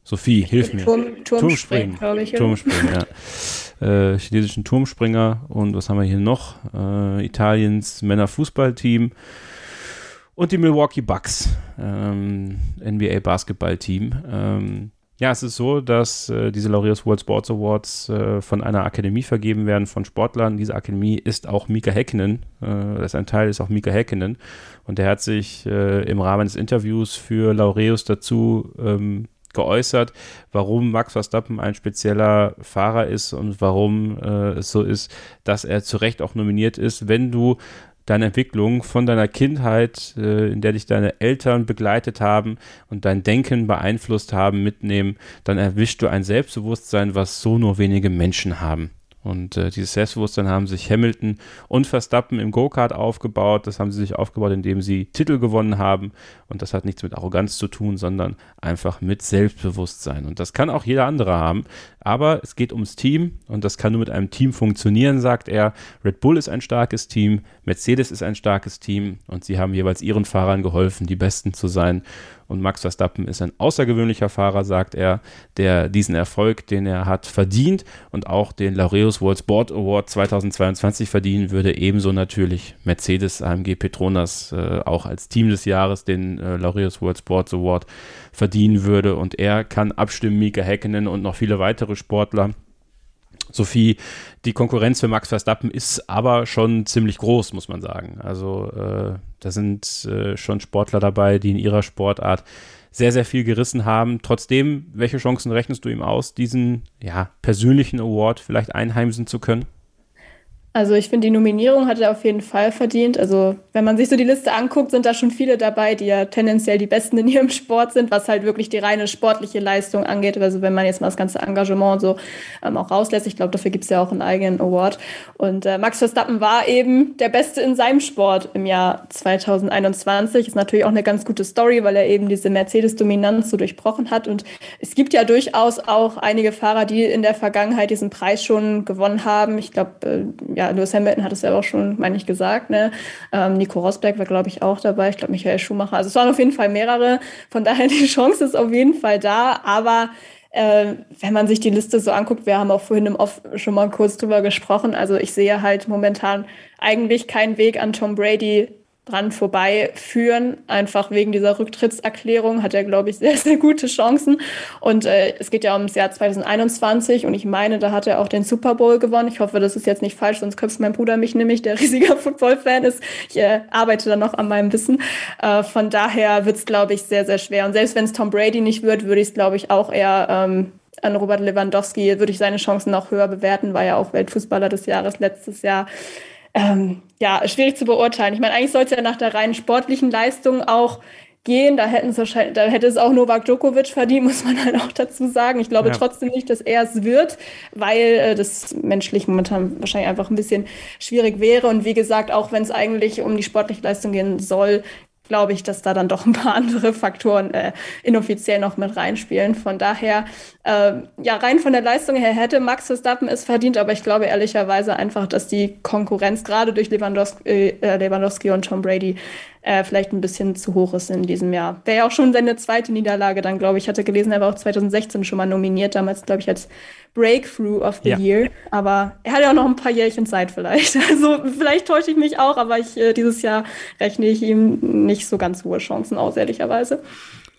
Sophie, hilf mir. Turm, Turmspringen, glaube ich. Turmspringen, ja. Äh, chinesischen Turmspringer und was haben wir hier noch? Äh, Italiens Männerfußballteam und die Milwaukee Bucks, ähm, NBA Basketballteam. Ähm, Ja, es ist so, dass äh, diese Laureus World Sports Awards äh, von einer Akademie vergeben werden, von Sportlern. Diese Akademie ist auch Mika Häkkinen. Äh, das ist ein Teil ist auch Mika Häkkinen. Und der hat sich äh, im Rahmen des Interviews für Laureus dazu ähm, geäußert, warum Max Verstappen ein spezieller Fahrer ist und warum äh, es so ist, dass er zu Recht auch nominiert ist. Wenn du deine Entwicklung von deiner Kindheit, äh, in der dich deine Eltern begleitet haben und dein Denken beeinflusst haben, mitnehmen, dann erwischst du ein Selbstbewusstsein, was so nur wenige Menschen haben. Und äh, dieses Selbstbewusstsein haben sich Hamilton und Verstappen im Go-Kart aufgebaut. Das haben sie sich aufgebaut, indem sie Titel gewonnen haben. Und das hat nichts mit Arroganz zu tun, sondern einfach mit Selbstbewusstsein. Und das kann auch jeder andere haben. Aber es geht ums Team und das kann nur mit einem Team funktionieren, sagt er. Red Bull ist ein starkes Team, Mercedes ist ein starkes Team und sie haben jeweils ihren Fahrern geholfen, die Besten zu sein. Und Max Verstappen ist ein außergewöhnlicher Fahrer, sagt er, der diesen Erfolg, den er hat, verdient und auch den Laureus World Sport Award 2022 verdienen würde. Ebenso natürlich Mercedes AMG Petronas äh, auch als Team des Jahres den äh, Laureus World Sports Award verdienen würde. Und er kann abstimmen, Mika Häkkinen und noch viele weitere Sportler. Sophie, die Konkurrenz für Max Verstappen ist aber schon ziemlich groß, muss man sagen. Also äh, da sind äh, schon Sportler dabei, die in ihrer Sportart sehr, sehr viel gerissen haben. Trotzdem, welche Chancen rechnest du ihm aus, diesen ja, persönlichen Award vielleicht einheimsen zu können? Also ich finde, die Nominierung hat er auf jeden Fall verdient. Also wenn man sich so die Liste anguckt, sind da schon viele dabei, die ja tendenziell die Besten in ihrem Sport sind, was halt wirklich die reine sportliche Leistung angeht. Also wenn man jetzt mal das ganze Engagement so ähm, auch rauslässt, ich glaube, dafür gibt es ja auch einen eigenen Award. Und äh, Max Verstappen war eben der Beste in seinem Sport im Jahr 2021. Ist natürlich auch eine ganz gute Story, weil er eben diese Mercedes-Dominanz so durchbrochen hat. Und es gibt ja durchaus auch einige Fahrer, die in der Vergangenheit diesen Preis schon gewonnen haben. Ich glaube, äh, ja, Lewis Hamilton hat es ja auch schon, meine ich, gesagt. Ne? Ähm, Nico Rosberg war, glaube ich, auch dabei. Ich glaube, Michael Schumacher. Also es waren auf jeden Fall mehrere. Von daher, die Chance ist auf jeden Fall da. Aber äh, wenn man sich die Liste so anguckt, wir haben auch vorhin im Off schon mal kurz drüber gesprochen. Also ich sehe halt momentan eigentlich keinen Weg an Tom Brady dran vorbeiführen. Einfach wegen dieser Rücktrittserklärung hat er, glaube ich, sehr, sehr gute Chancen. Und äh, es geht ja ums Jahr 2021 und ich meine, da hat er auch den Super Bowl gewonnen. Ich hoffe, das ist jetzt nicht falsch, sonst köpft mein Bruder mich nämlich, der riesiger Football-Fan ist. Ich äh, arbeite da noch an meinem Wissen. Äh, von daher wird es, glaube ich, sehr, sehr schwer. Und selbst wenn es Tom Brady nicht wird, würde ich es, glaube ich, auch eher ähm, an Robert Lewandowski, würde ich seine Chancen noch höher bewerten, war ja auch Weltfußballer des Jahres letztes Jahr ähm, ja, schwierig zu beurteilen. Ich meine, eigentlich sollte er nach der rein sportlichen Leistung auch gehen. Da hätten es wahrscheinlich, da hätte es auch Novak Djokovic verdient, muss man halt auch dazu sagen. Ich glaube ja. trotzdem nicht, dass er es wird, weil äh, das menschlich momentan wahrscheinlich einfach ein bisschen schwierig wäre. Und wie gesagt, auch wenn es eigentlich um die sportliche Leistung gehen soll, glaube ich, dass da dann doch ein paar andere Faktoren äh, inoffiziell noch mit reinspielen. Von daher, äh, ja, rein von der Leistung her hätte Max Verstappen es verdient, aber ich glaube ehrlicherweise einfach, dass die Konkurrenz gerade durch Lewandowski, äh, Lewandowski und Tom Brady äh, vielleicht ein bisschen zu hoch ist in diesem Jahr. Wäre ja auch schon seine zweite Niederlage dann, glaube ich. Ich hatte gelesen, er war auch 2016 schon mal nominiert, damals, glaube ich, als Breakthrough of the ja. Year. Aber er hat ja auch noch ein paar Jährchen Zeit vielleicht. Also vielleicht täusche ich mich auch, aber ich, äh, dieses Jahr rechne ich ihm nicht so ganz hohe Chancen aus, ehrlicherweise.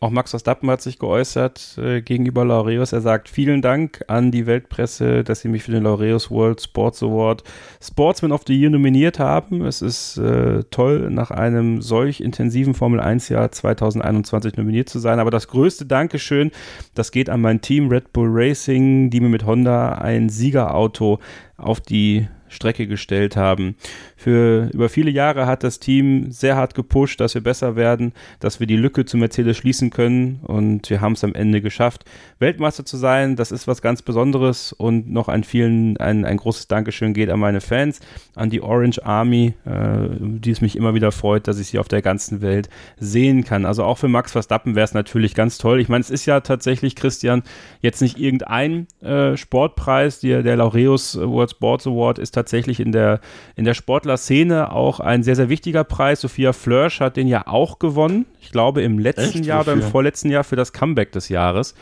Auch Max Verstappen hat sich geäußert äh, gegenüber Laureus. Er sagt, vielen Dank an die Weltpresse, dass sie mich für den Laureus World Sports Award Sportsman of the Year nominiert haben. Es ist äh, toll, nach einem solch intensiven Formel 1 Jahr 2021 nominiert zu sein. Aber das größte Dankeschön, das geht an mein Team Red Bull Racing, die mir mit Honda ein Siegerauto auf die Strecke gestellt haben. Für über viele Jahre hat das Team sehr hart gepusht, dass wir besser werden, dass wir die Lücke zu Mercedes schließen können und wir haben es am Ende geschafft. Weltmeister zu sein, das ist was ganz Besonderes und noch an vielen ein, ein großes Dankeschön geht an meine Fans, an die Orange Army, äh, die es mich immer wieder freut, dass ich sie auf der ganzen Welt sehen kann. Also auch für Max Verstappen wäre es natürlich ganz toll. Ich meine, es ist ja tatsächlich, Christian, jetzt nicht irgendein äh, Sportpreis, der, der Laureus World Sports Award ist tatsächlich in der, in der Sportler-Szene auch ein sehr, sehr wichtiger Preis. Sophia Flörsch hat den ja auch gewonnen. Ich glaube im letzten Echt? Jahr Wofür? oder im vorletzten Jahr für das Comeback des Jahres.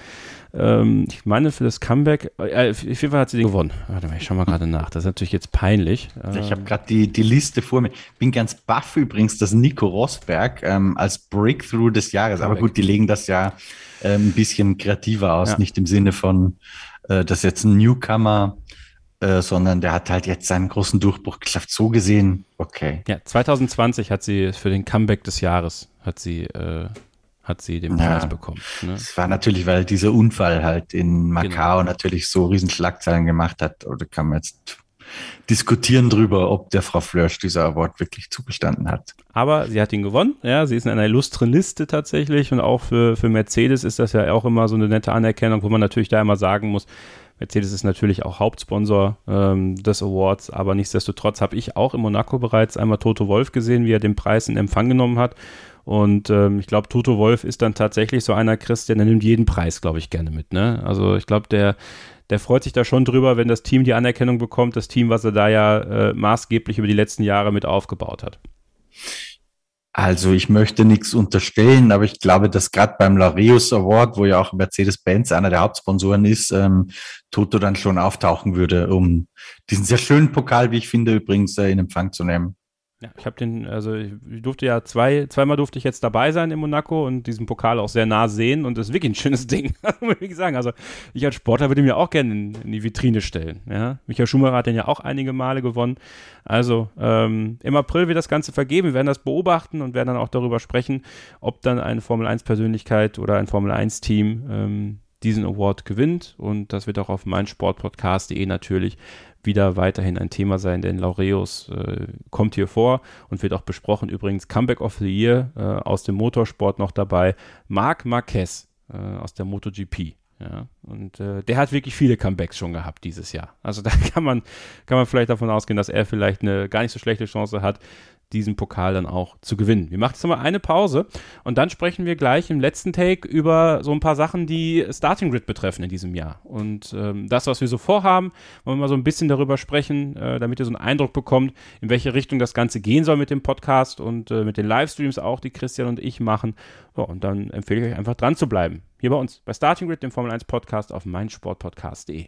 Ähm, ich meine, für das Comeback, äh, auf jeden Fall hat sie den gewonnen. Warte mal, ich schau mal gerade nach. Das ist natürlich jetzt peinlich. Ähm, ich habe gerade die, die Liste vor mir. Bin ganz baff übrigens, dass Nico Rosberg ähm, als Breakthrough des Jahres, Comeback. aber gut, die legen das ja äh, ein bisschen kreativer aus, ja. nicht im Sinne von, äh, dass jetzt ein Newcomer äh, sondern der hat halt jetzt seinen großen Durchbruch geschafft. So gesehen, okay. Ja, 2020 hat sie für den Comeback des Jahres hat sie äh, hat sie den Preis ja, bekommen. Ne? Das war natürlich, weil dieser Unfall halt in Macau genau. natürlich so riesen Schlagzeilen gemacht hat. Oder kann man jetzt diskutieren drüber, ob der Frau Flörsch dieser Award wirklich zugestanden hat. Aber sie hat ihn gewonnen, ja, sie ist in einer illustren Liste tatsächlich und auch für, für Mercedes ist das ja auch immer so eine nette Anerkennung, wo man natürlich da immer sagen muss, Mercedes ist natürlich auch Hauptsponsor ähm, des Awards, aber nichtsdestotrotz habe ich auch in Monaco bereits einmal Toto Wolf gesehen, wie er den Preis in Empfang genommen hat. Und ähm, ich glaube, Toto Wolf ist dann tatsächlich so einer Christian, der nimmt jeden Preis, glaube ich, gerne mit. Ne? Also ich glaube, der, der freut sich da schon drüber, wenn das Team die Anerkennung bekommt, das Team, was er da ja äh, maßgeblich über die letzten Jahre mit aufgebaut hat. Also ich möchte nichts unterstellen, aber ich glaube, dass gerade beim Laureus Award, wo ja auch Mercedes-Benz einer der Hauptsponsoren ist, ähm, Toto dann schon auftauchen würde, um diesen sehr schönen Pokal, wie ich finde, übrigens äh, in Empfang zu nehmen. Ja, ich habe den, also ich durfte ja zwei, zweimal durfte ich jetzt dabei sein in Monaco und diesen Pokal auch sehr nah sehen und das ist wirklich ein schönes Ding, muss ich sagen. Also ich als Sportler würde ihn mir auch gerne in, in, die Vitrine stellen. Ja? Michael Schumacher hat den ja auch einige Male gewonnen. Also ähm, im April wird das Ganze vergeben. Wir werden das beobachten und werden dann auch darüber sprechen, ob dann eine Formel 1 Persönlichkeit oder ein Formel 1 Team ähm, diesen Award gewinnt und das wird auch auf meinsportpodcast.de natürlich wieder weiterhin ein Thema sein, denn Laureus äh, kommt hier vor und wird auch besprochen. Übrigens Comeback of the Year äh, aus dem Motorsport noch dabei, Marc Marquez äh, aus der MotoGP. Ja, und äh, der hat wirklich viele Comebacks schon gehabt dieses Jahr. Also da kann man, kann man vielleicht davon ausgehen, dass er vielleicht eine gar nicht so schlechte Chance hat, diesen Pokal dann auch zu gewinnen. Wir machen jetzt nochmal eine Pause und dann sprechen wir gleich im letzten Take über so ein paar Sachen, die Starting Grid betreffen in diesem Jahr. Und ähm, das, was wir so vorhaben, wollen wir mal so ein bisschen darüber sprechen, äh, damit ihr so einen Eindruck bekommt, in welche Richtung das Ganze gehen soll mit dem Podcast und äh, mit den Livestreams auch, die Christian und ich machen. Ja, und dann empfehle ich euch einfach dran zu bleiben. Hier bei uns bei Starting Grid, dem Formel 1 Podcast auf meinsportpodcast.de.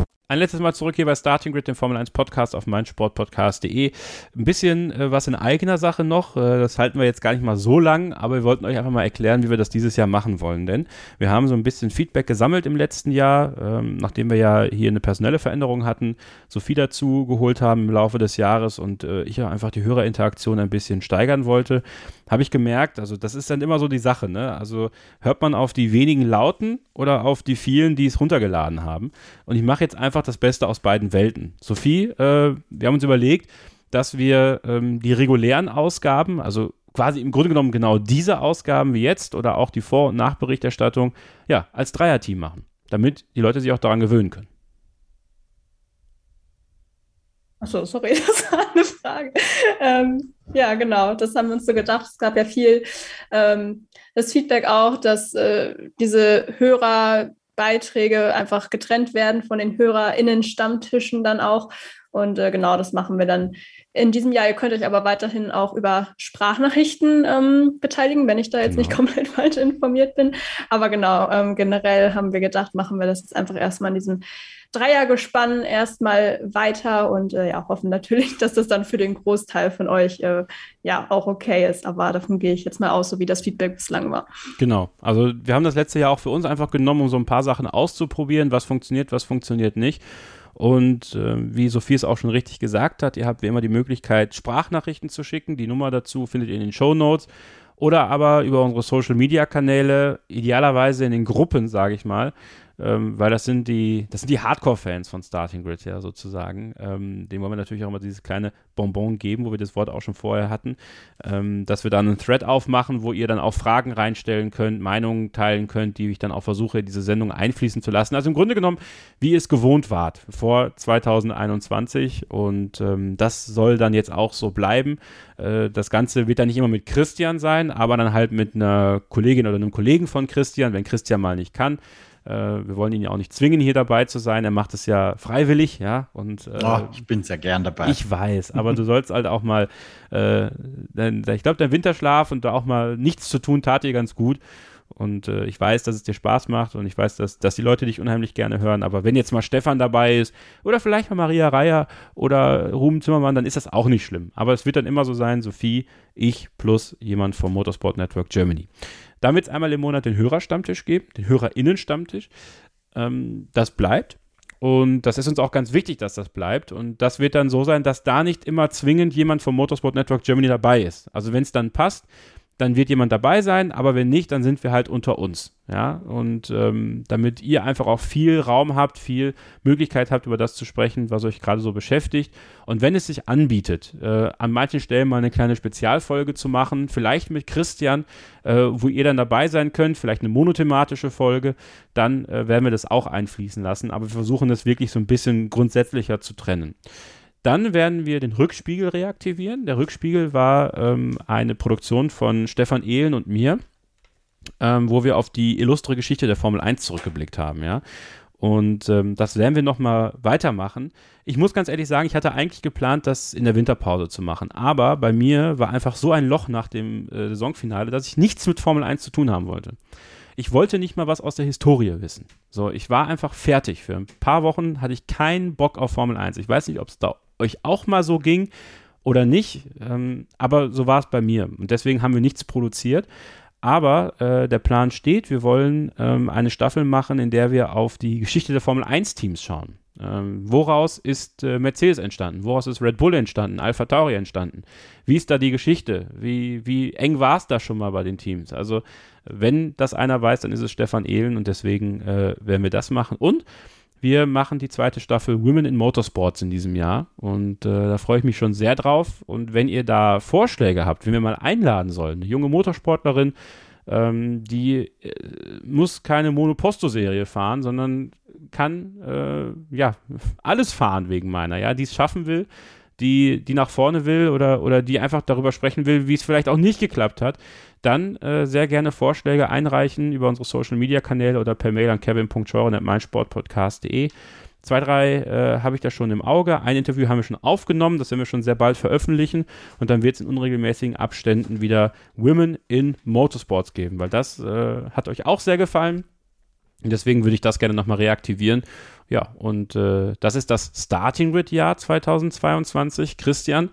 Ein letztes Mal zurück hier bei Starting Grid, dem Formel 1 Podcast auf meinsportpodcast.de. Ein bisschen äh, was in eigener Sache noch. Äh, das halten wir jetzt gar nicht mal so lang, aber wir wollten euch einfach mal erklären, wie wir das dieses Jahr machen wollen. Denn wir haben so ein bisschen Feedback gesammelt im letzten Jahr, ähm, nachdem wir ja hier eine personelle Veränderung hatten, Sophie dazu geholt haben im Laufe des Jahres und äh, ich ja einfach die Hörerinteraktion ein bisschen steigern wollte habe ich gemerkt, also das ist dann immer so die Sache, ne? Also hört man auf die wenigen Lauten oder auf die vielen, die es runtergeladen haben. Und ich mache jetzt einfach das Beste aus beiden Welten. Sophie, äh, wir haben uns überlegt, dass wir ähm, die regulären Ausgaben, also quasi im Grunde genommen genau diese Ausgaben wie jetzt oder auch die Vor- und Nachberichterstattung, ja, als Dreierteam machen, damit die Leute sich auch daran gewöhnen können. Achso, sorry, das war eine Frage. Ähm, ja, genau, das haben wir uns so gedacht. Es gab ja viel ähm, das Feedback auch, dass äh, diese Hörerbeiträge einfach getrennt werden von den HörerInnen-Stammtischen dann auch. Und äh, genau das machen wir dann in diesem Jahr. Ihr könnt euch aber weiterhin auch über Sprachnachrichten ähm, beteiligen, wenn ich da jetzt genau. nicht komplett falsch informiert bin. Aber genau, ähm, generell haben wir gedacht, machen wir das jetzt einfach erstmal in diesem Dreiergespann erstmal weiter und äh, ja, hoffen natürlich, dass das dann für den Großteil von euch äh, ja auch okay ist. Aber davon gehe ich jetzt mal aus, so wie das Feedback bislang war. Genau. Also wir haben das letzte Jahr auch für uns einfach genommen, um so ein paar Sachen auszuprobieren, was funktioniert, was funktioniert nicht. Und äh, wie Sophie es auch schon richtig gesagt hat, ihr habt wie immer die Möglichkeit, Sprachnachrichten zu schicken. Die Nummer dazu findet ihr in den Show Notes. Oder aber über unsere Social Media Kanäle, idealerweise in den Gruppen, sage ich mal, ähm, weil das sind die, das sind die Hardcore-Fans von Starting Grid, ja, sozusagen. Ähm, dem wollen wir natürlich auch immer dieses kleine Bonbon geben, wo wir das Wort auch schon vorher hatten, ähm, dass wir dann einen Thread aufmachen, wo ihr dann auch Fragen reinstellen könnt, Meinungen teilen könnt, die ich dann auch versuche, diese Sendung einfließen zu lassen. Also im Grunde genommen, wie es gewohnt wart vor 2021 und ähm, das soll dann jetzt auch so bleiben. Äh, das Ganze wird dann nicht immer mit Christian sein, aber dann halt mit einer Kollegin oder einem Kollegen von Christian, wenn Christian mal nicht kann. Äh, wir wollen ihn ja auch nicht zwingen, hier dabei zu sein. Er macht es ja freiwillig, ja. Und äh, oh, ich bin sehr gern dabei. Ich weiß, aber du sollst halt auch mal, äh, dein, ich glaube, dein Winterschlaf und da auch mal nichts zu tun tat dir ganz gut. Und äh, ich weiß, dass es dir Spaß macht und ich weiß, dass, dass die Leute dich unheimlich gerne hören. Aber wenn jetzt mal Stefan dabei ist oder vielleicht mal Maria Reier oder Ruben Zimmermann, dann ist das auch nicht schlimm. Aber es wird dann immer so sein, Sophie, ich plus jemand vom Motorsport Network Germany. Dann wird es einmal im Monat den Hörerstammtisch geben, den Hörerinnenstammtisch. Ähm, das bleibt. Und das ist uns auch ganz wichtig, dass das bleibt. Und das wird dann so sein, dass da nicht immer zwingend jemand vom Motorsport Network Germany dabei ist. Also wenn es dann passt, dann wird jemand dabei sein, aber wenn nicht, dann sind wir halt unter uns. Ja, und ähm, damit ihr einfach auch viel Raum habt, viel Möglichkeit habt, über das zu sprechen, was euch gerade so beschäftigt. Und wenn es sich anbietet, äh, an manchen Stellen mal eine kleine Spezialfolge zu machen, vielleicht mit Christian, äh, wo ihr dann dabei sein könnt, vielleicht eine monothematische Folge, dann äh, werden wir das auch einfließen lassen. Aber wir versuchen das wirklich so ein bisschen grundsätzlicher zu trennen. Dann werden wir den Rückspiegel reaktivieren. Der Rückspiegel war ähm, eine Produktion von Stefan Ehlen und mir, ähm, wo wir auf die illustre Geschichte der Formel 1 zurückgeblickt haben, ja. Und ähm, das werden wir nochmal weitermachen. Ich muss ganz ehrlich sagen, ich hatte eigentlich geplant, das in der Winterpause zu machen. Aber bei mir war einfach so ein Loch nach dem äh, Saisonfinale, dass ich nichts mit Formel 1 zu tun haben wollte. Ich wollte nicht mal was aus der Historie wissen. So, ich war einfach fertig. Für ein paar Wochen hatte ich keinen Bock auf Formel 1. Ich weiß nicht, ob es da euch auch mal so ging oder nicht, ähm, aber so war es bei mir. Und deswegen haben wir nichts produziert. Aber äh, der Plan steht, wir wollen ähm, eine Staffel machen, in der wir auf die Geschichte der Formel 1-Teams schauen. Ähm, woraus ist äh, Mercedes entstanden? Woraus ist Red Bull entstanden? Alpha Tauri entstanden? Wie ist da die Geschichte? Wie, wie eng war es da schon mal bei den Teams? Also, wenn das einer weiß, dann ist es Stefan Ehlen und deswegen äh, werden wir das machen. Und wir machen die zweite Staffel Women in Motorsports in diesem Jahr und äh, da freue ich mich schon sehr drauf. Und wenn ihr da Vorschläge habt, wenn wir mal einladen sollen, eine junge Motorsportlerin, ähm, die äh, muss keine Monoposto-Serie fahren, sondern kann äh, ja alles fahren wegen meiner, ja, die es schaffen will, die, die nach vorne will oder, oder die einfach darüber sprechen will, wie es vielleicht auch nicht geklappt hat, dann äh, sehr gerne Vorschläge einreichen über unsere Social Media Kanäle oder per Mail an kevin.scheuren.meinsportpodcast.de. Zwei, drei äh, habe ich da schon im Auge. Ein Interview haben wir schon aufgenommen, das werden wir schon sehr bald veröffentlichen. Und dann wird es in unregelmäßigen Abständen wieder Women in Motorsports geben, weil das äh, hat euch auch sehr gefallen. Deswegen würde ich das gerne nochmal reaktivieren. Ja, und äh, das ist das Starting Grid Jahr 2022. Christian,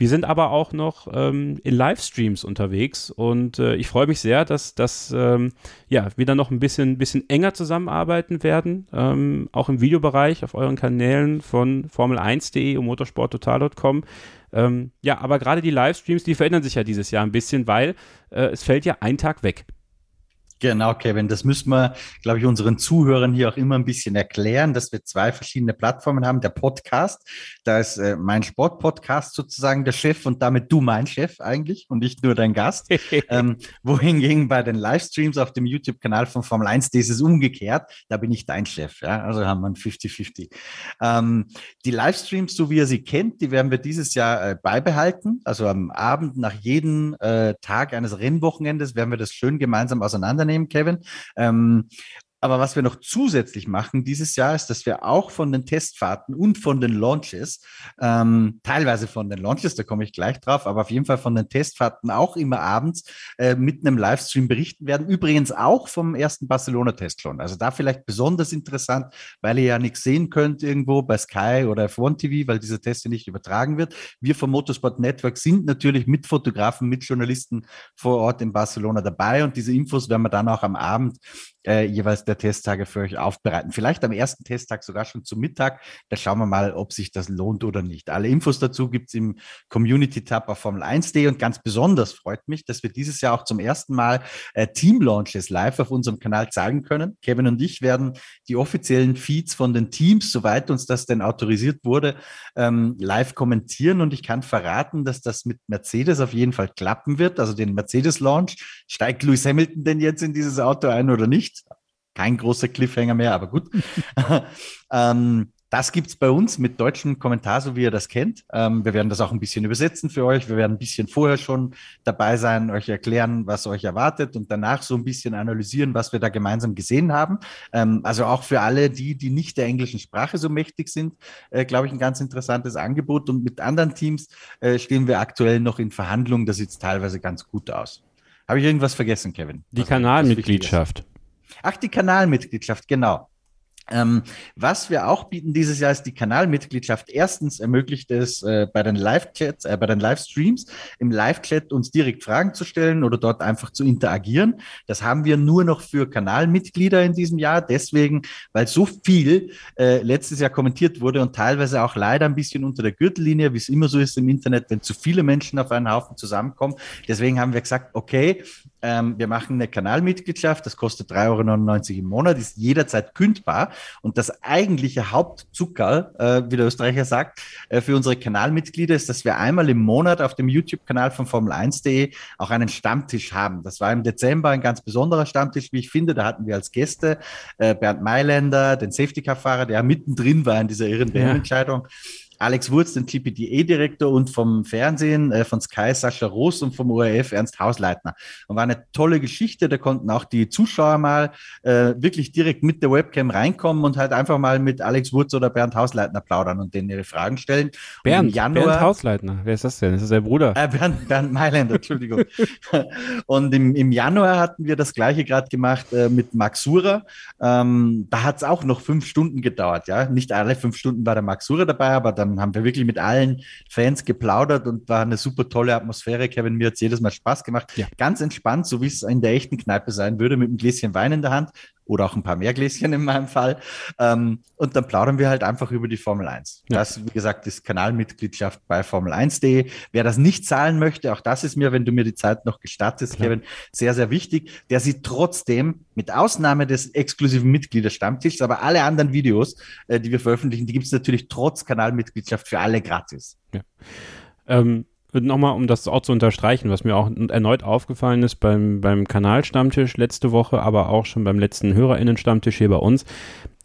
wir sind aber auch noch ähm, in Livestreams unterwegs und äh, ich freue mich sehr, dass, dass ähm, ja, wir dann noch ein bisschen, bisschen enger zusammenarbeiten werden, ähm, auch im Videobereich auf euren Kanälen von Formel1.de und motorsporttotal.com. Ähm, ja, aber gerade die Livestreams, die verändern sich ja dieses Jahr ein bisschen, weil äh, es fällt ja ein Tag weg. Genau, Kevin. Das müssen wir, glaube ich, unseren Zuhörern hier auch immer ein bisschen erklären, dass wir zwei verschiedene Plattformen haben. Der Podcast, da ist äh, mein Sportpodcast sozusagen der Chef und damit du mein Chef eigentlich und nicht nur dein Gast. ähm, wohingegen bei den Livestreams auf dem YouTube-Kanal von Formel 1, das ist umgekehrt. Da bin ich dein Chef. Ja? Also haben wir ein 50-50. Ähm, die Livestreams, so wie ihr sie kennt, die werden wir dieses Jahr äh, beibehalten. Also am Abend nach jedem äh, Tag eines Rennwochenendes werden wir das schön gemeinsam auseinandernehmen nehmen, Kevin. Ähm, aber was wir noch zusätzlich machen dieses Jahr ist, dass wir auch von den Testfahrten und von den Launches, ähm, teilweise von den Launches, da komme ich gleich drauf, aber auf jeden Fall von den Testfahrten auch immer abends äh, mit einem Livestream berichten werden. Übrigens auch vom ersten Barcelona-Testlon. Also da vielleicht besonders interessant, weil ihr ja nichts sehen könnt irgendwo bei Sky oder F1 TV, weil dieser Test ja nicht übertragen wird. Wir vom Motorsport Network sind natürlich mit Fotografen, mit Journalisten vor Ort in Barcelona dabei und diese Infos werden wir dann auch am Abend äh, jeweils der Testtage für euch aufbereiten. Vielleicht am ersten Testtag sogar schon zum Mittag. Da schauen wir mal, ob sich das lohnt oder nicht. Alle Infos dazu gibt's im Community-Tab auf Formel1.de und ganz besonders freut mich, dass wir dieses Jahr auch zum ersten Mal äh, Team-Launches live auf unserem Kanal zeigen können. Kevin und ich werden die offiziellen Feeds von den Teams, soweit uns das denn autorisiert wurde, ähm, live kommentieren und ich kann verraten, dass das mit Mercedes auf jeden Fall klappen wird. Also den Mercedes-Launch. Steigt Lewis Hamilton denn jetzt in dieses Auto ein oder nicht? Kein großer Cliffhanger mehr, aber gut. ähm, das gibt's bei uns mit deutschem Kommentar, so wie ihr das kennt. Ähm, wir werden das auch ein bisschen übersetzen für euch. Wir werden ein bisschen vorher schon dabei sein, euch erklären, was euch erwartet und danach so ein bisschen analysieren, was wir da gemeinsam gesehen haben. Ähm, also auch für alle die, die nicht der englischen Sprache so mächtig sind, äh, glaube ich, ein ganz interessantes Angebot. Und mit anderen Teams äh, stehen wir aktuell noch in Verhandlungen. Das sieht teilweise ganz gut aus. Habe ich irgendwas vergessen, Kevin? Die Kanalmitgliedschaft. Ach, die Kanalmitgliedschaft, genau. Ähm, was wir auch bieten dieses Jahr ist die Kanalmitgliedschaft. Erstens ermöglicht es äh, bei den Live-Chats, äh, bei den Livestreams im Live-Chat uns direkt Fragen zu stellen oder dort einfach zu interagieren. Das haben wir nur noch für Kanalmitglieder in diesem Jahr. Deswegen, weil so viel äh, letztes Jahr kommentiert wurde und teilweise auch leider ein bisschen unter der Gürtellinie, wie es immer so ist im Internet, wenn zu viele Menschen auf einen Haufen zusammenkommen. Deswegen haben wir gesagt, okay, ähm, wir machen eine Kanalmitgliedschaft, das kostet 3,99 Euro im Monat, ist jederzeit kündbar. Und das eigentliche Hauptzucker, äh, wie der Österreicher sagt, äh, für unsere Kanalmitglieder ist, dass wir einmal im Monat auf dem YouTube-Kanal von Formel1.de auch einen Stammtisch haben. Das war im Dezember ein ganz besonderer Stammtisch, wie ich finde. Da hatten wir als Gäste äh, Bernd Mailänder, den Safety-Car-Fahrer, der mittendrin war in dieser irren WM-Entscheidung. Ja. Alex Wurz, den GPDA-Direktor und vom Fernsehen, äh, von Sky Sascha Roos und vom ORF Ernst Hausleitner. Und war eine tolle Geschichte. Da konnten auch die Zuschauer mal äh, wirklich direkt mit der Webcam reinkommen und halt einfach mal mit Alex Wurz oder Bernd Hausleitner plaudern und denen ihre Fragen stellen. Bernd, Januar, Bernd Hausleitner, wer ist das denn? Das ist der Bruder. Äh, Bernd, Bernd Mailänder, Entschuldigung. und im, im Januar hatten wir das gleiche gerade gemacht äh, mit Max Sura. Ähm, da hat es auch noch fünf Stunden gedauert, ja. Nicht alle fünf Stunden war der Max Sura dabei, aber dann haben wir wirklich mit allen Fans geplaudert und war eine super tolle Atmosphäre. Kevin, mir hat es jedes Mal Spaß gemacht. Ja. Ganz entspannt, so wie es in der echten Kneipe sein würde, mit einem Gläschen Wein in der Hand oder auch ein paar mehr Gläschen in meinem Fall. Ähm, und dann plaudern wir halt einfach über die Formel 1. Ja. Das, wie gesagt, ist Kanalmitgliedschaft bei Formel1.de. Wer das nicht zahlen möchte, auch das ist mir, wenn du mir die Zeit noch gestattest, Klar. Kevin, sehr, sehr wichtig. Der sieht trotzdem, mit Ausnahme des exklusiven Mitgliederstammtischs, aber alle anderen Videos, äh, die wir veröffentlichen, die gibt es natürlich trotz Kanalmitgliedschaft für alle gratis. Ja. Ähm, nochmal, um das auch zu unterstreichen, was mir auch erneut aufgefallen ist beim, beim Kanalstammtisch letzte Woche, aber auch schon beim letzten HörerInnen-Stammtisch hier bei uns.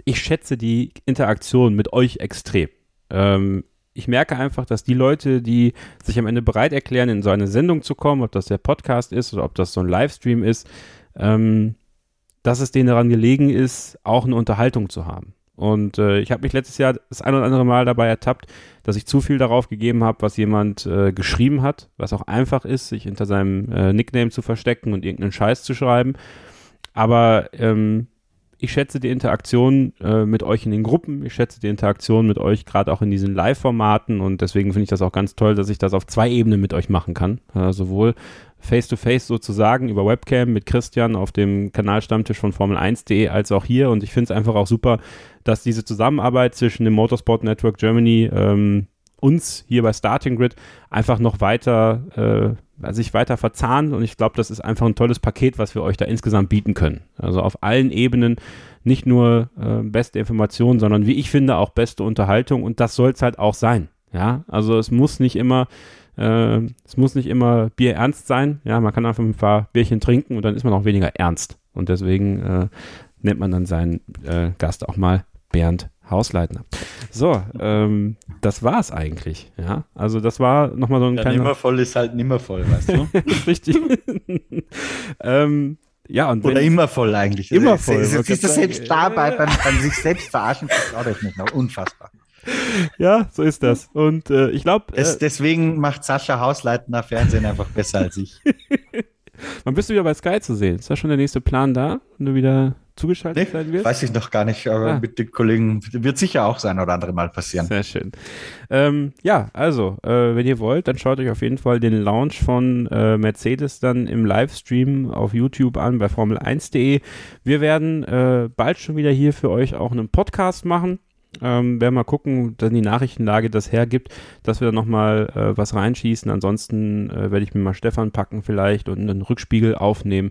Ich schätze die Interaktion mit euch extrem. Ähm, ich merke einfach, dass die Leute, die sich am Ende bereit erklären, in so eine Sendung zu kommen, ob das der Podcast ist oder ob das so ein Livestream ist, ähm, dass es denen daran gelegen ist, auch eine Unterhaltung zu haben. Und äh, ich habe mich letztes Jahr das ein oder andere Mal dabei ertappt, dass ich zu viel darauf gegeben habe, was jemand äh, geschrieben hat, was auch einfach ist, sich hinter seinem äh, Nickname zu verstecken und irgendeinen Scheiß zu schreiben. Aber ähm, ich schätze die Interaktion äh, mit euch in den Gruppen, ich schätze die Interaktion mit euch gerade auch in diesen Live-Formaten und deswegen finde ich das auch ganz toll, dass ich das auf zwei Ebenen mit euch machen kann. Äh, sowohl face-to-face -face sozusagen über Webcam mit Christian auf dem Kanalstammtisch von Formel1.de als auch hier. Und ich finde es einfach auch super, dass diese Zusammenarbeit zwischen dem Motorsport Network Germany ähm, uns hier bei Starting Grid einfach noch weiter, äh, sich weiter verzahnt. Und ich glaube, das ist einfach ein tolles Paket, was wir euch da insgesamt bieten können. Also auf allen Ebenen nicht nur äh, beste Informationen, sondern wie ich finde auch beste Unterhaltung. Und das soll es halt auch sein. Ja, also es muss nicht immer äh, es muss nicht immer Bier ernst sein. Ja, man kann einfach ein paar Bierchen trinken und dann ist man auch weniger ernst. Und deswegen äh, nennt man dann seinen äh, Gast auch mal Bernd Hausleitner. So, ähm, das war's eigentlich. Ja, also das war nochmal so ein ja, kleiner. Nimmervoll ist halt nimmervoll, weißt du? Richtig. ähm, ja, und Oder immer voll eigentlich. Immer voll. Es, es, ist das selbst dabei beim, beim sich selbst verarschen, vertraut euch nicht noch. Unfassbar. Ja, so ist das. Und äh, ich glaube. Äh, deswegen macht Sascha Hausleitner Fernsehen einfach besser als ich. Wann bist du wieder bei Sky zu sehen? Ist da schon der nächste Plan da? Wenn du wieder zugeschaltet Nee, sein wirst? weiß ich noch gar nicht, aber Ah. mit den Kollegen wird sicher auch sein oder andere Mal passieren. Sehr schön. Ähm, ja, also, äh, wenn ihr wollt, dann schaut euch auf jeden Fall den Launch von äh, Mercedes dann im Livestream auf YouTube an bei Formel1.de. Wir werden äh, bald schon wieder hier für euch auch einen Podcast machen. Ähm, werden mal gucken, dann die Nachrichtenlage das hergibt, dass wir nochmal äh, was reinschießen. Ansonsten äh, werde ich mir mal Stefan packen vielleicht und einen Rückspiegel aufnehmen.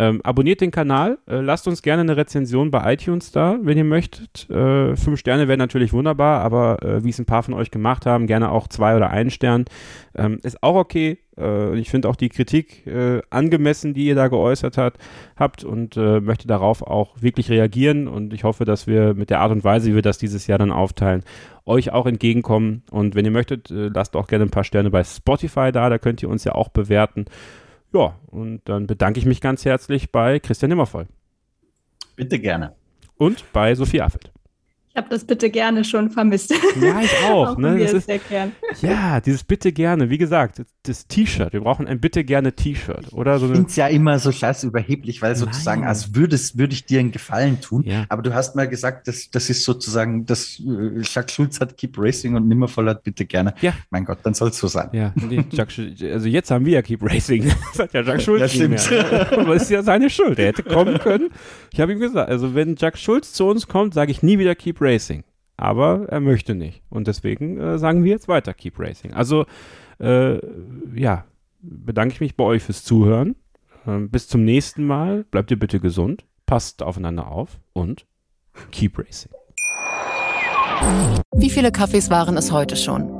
Ähm, abonniert den Kanal, äh, lasst uns gerne eine Rezension bei iTunes da, wenn ihr möchtet. Äh, fünf Sterne wären natürlich wunderbar, aber äh, wie es ein paar von euch gemacht haben, gerne auch zwei oder einen Stern. Ähm, ist auch okay. Äh, ich finde auch die Kritik äh, angemessen, die ihr da geäußert hat, habt und äh, möchte darauf auch wirklich reagieren. Und ich hoffe, dass wir mit der Art und Weise, wie wir das dieses Jahr dann aufteilen, euch auch entgegenkommen. Und wenn ihr möchtet, lasst auch gerne ein paar Sterne bei Spotify da, da könnt ihr uns ja auch bewerten. Ja, und dann bedanke ich mich ganz herzlich bei Christian Nimmervoll Bitte gerne. und bei Sophie Affelt. Ich habe das bitte gerne schon vermisst. Ja, ich auch. ne? mir das ist, sehr gern. ja, dieses Bitte gerne. Wie gesagt, das T-Shirt. Wir brauchen ein Bitte gerne T-Shirt. Oder so Ich finde es ja immer so scheiß überheblich, weil Nein. sozusagen, als würdest, würde ich dir einen Gefallen tun. Ja. Aber du hast mal gesagt, das, das ist sozusagen, das äh, Jacques Schulz hat Keep Racing und Nimmervoll hat bitte gerne. Ja. Mein Gott, dann soll es so sein. Ja, nee, Jacques, Sch- also jetzt haben wir ja Keep Racing. Das hat ja Jacques Schulz Ja, nicht stimmt. mehr. Aber das ist ja seine Schuld. Er hätte kommen können. Ich habe ihm gesagt, also wenn Jacques Schulz zu uns kommt, sage ich nie wieder Keep Racing. Aber er möchte nicht. Und deswegen äh, sagen wir jetzt weiter Keep Racing. Also, äh, ja, bedanke ich mich bei euch fürs Zuhören. Ähm, bis zum nächsten Mal. Bleibt ihr bitte gesund. Passt aufeinander auf und Keep Racing. Wie viele Kaffees waren es heute schon?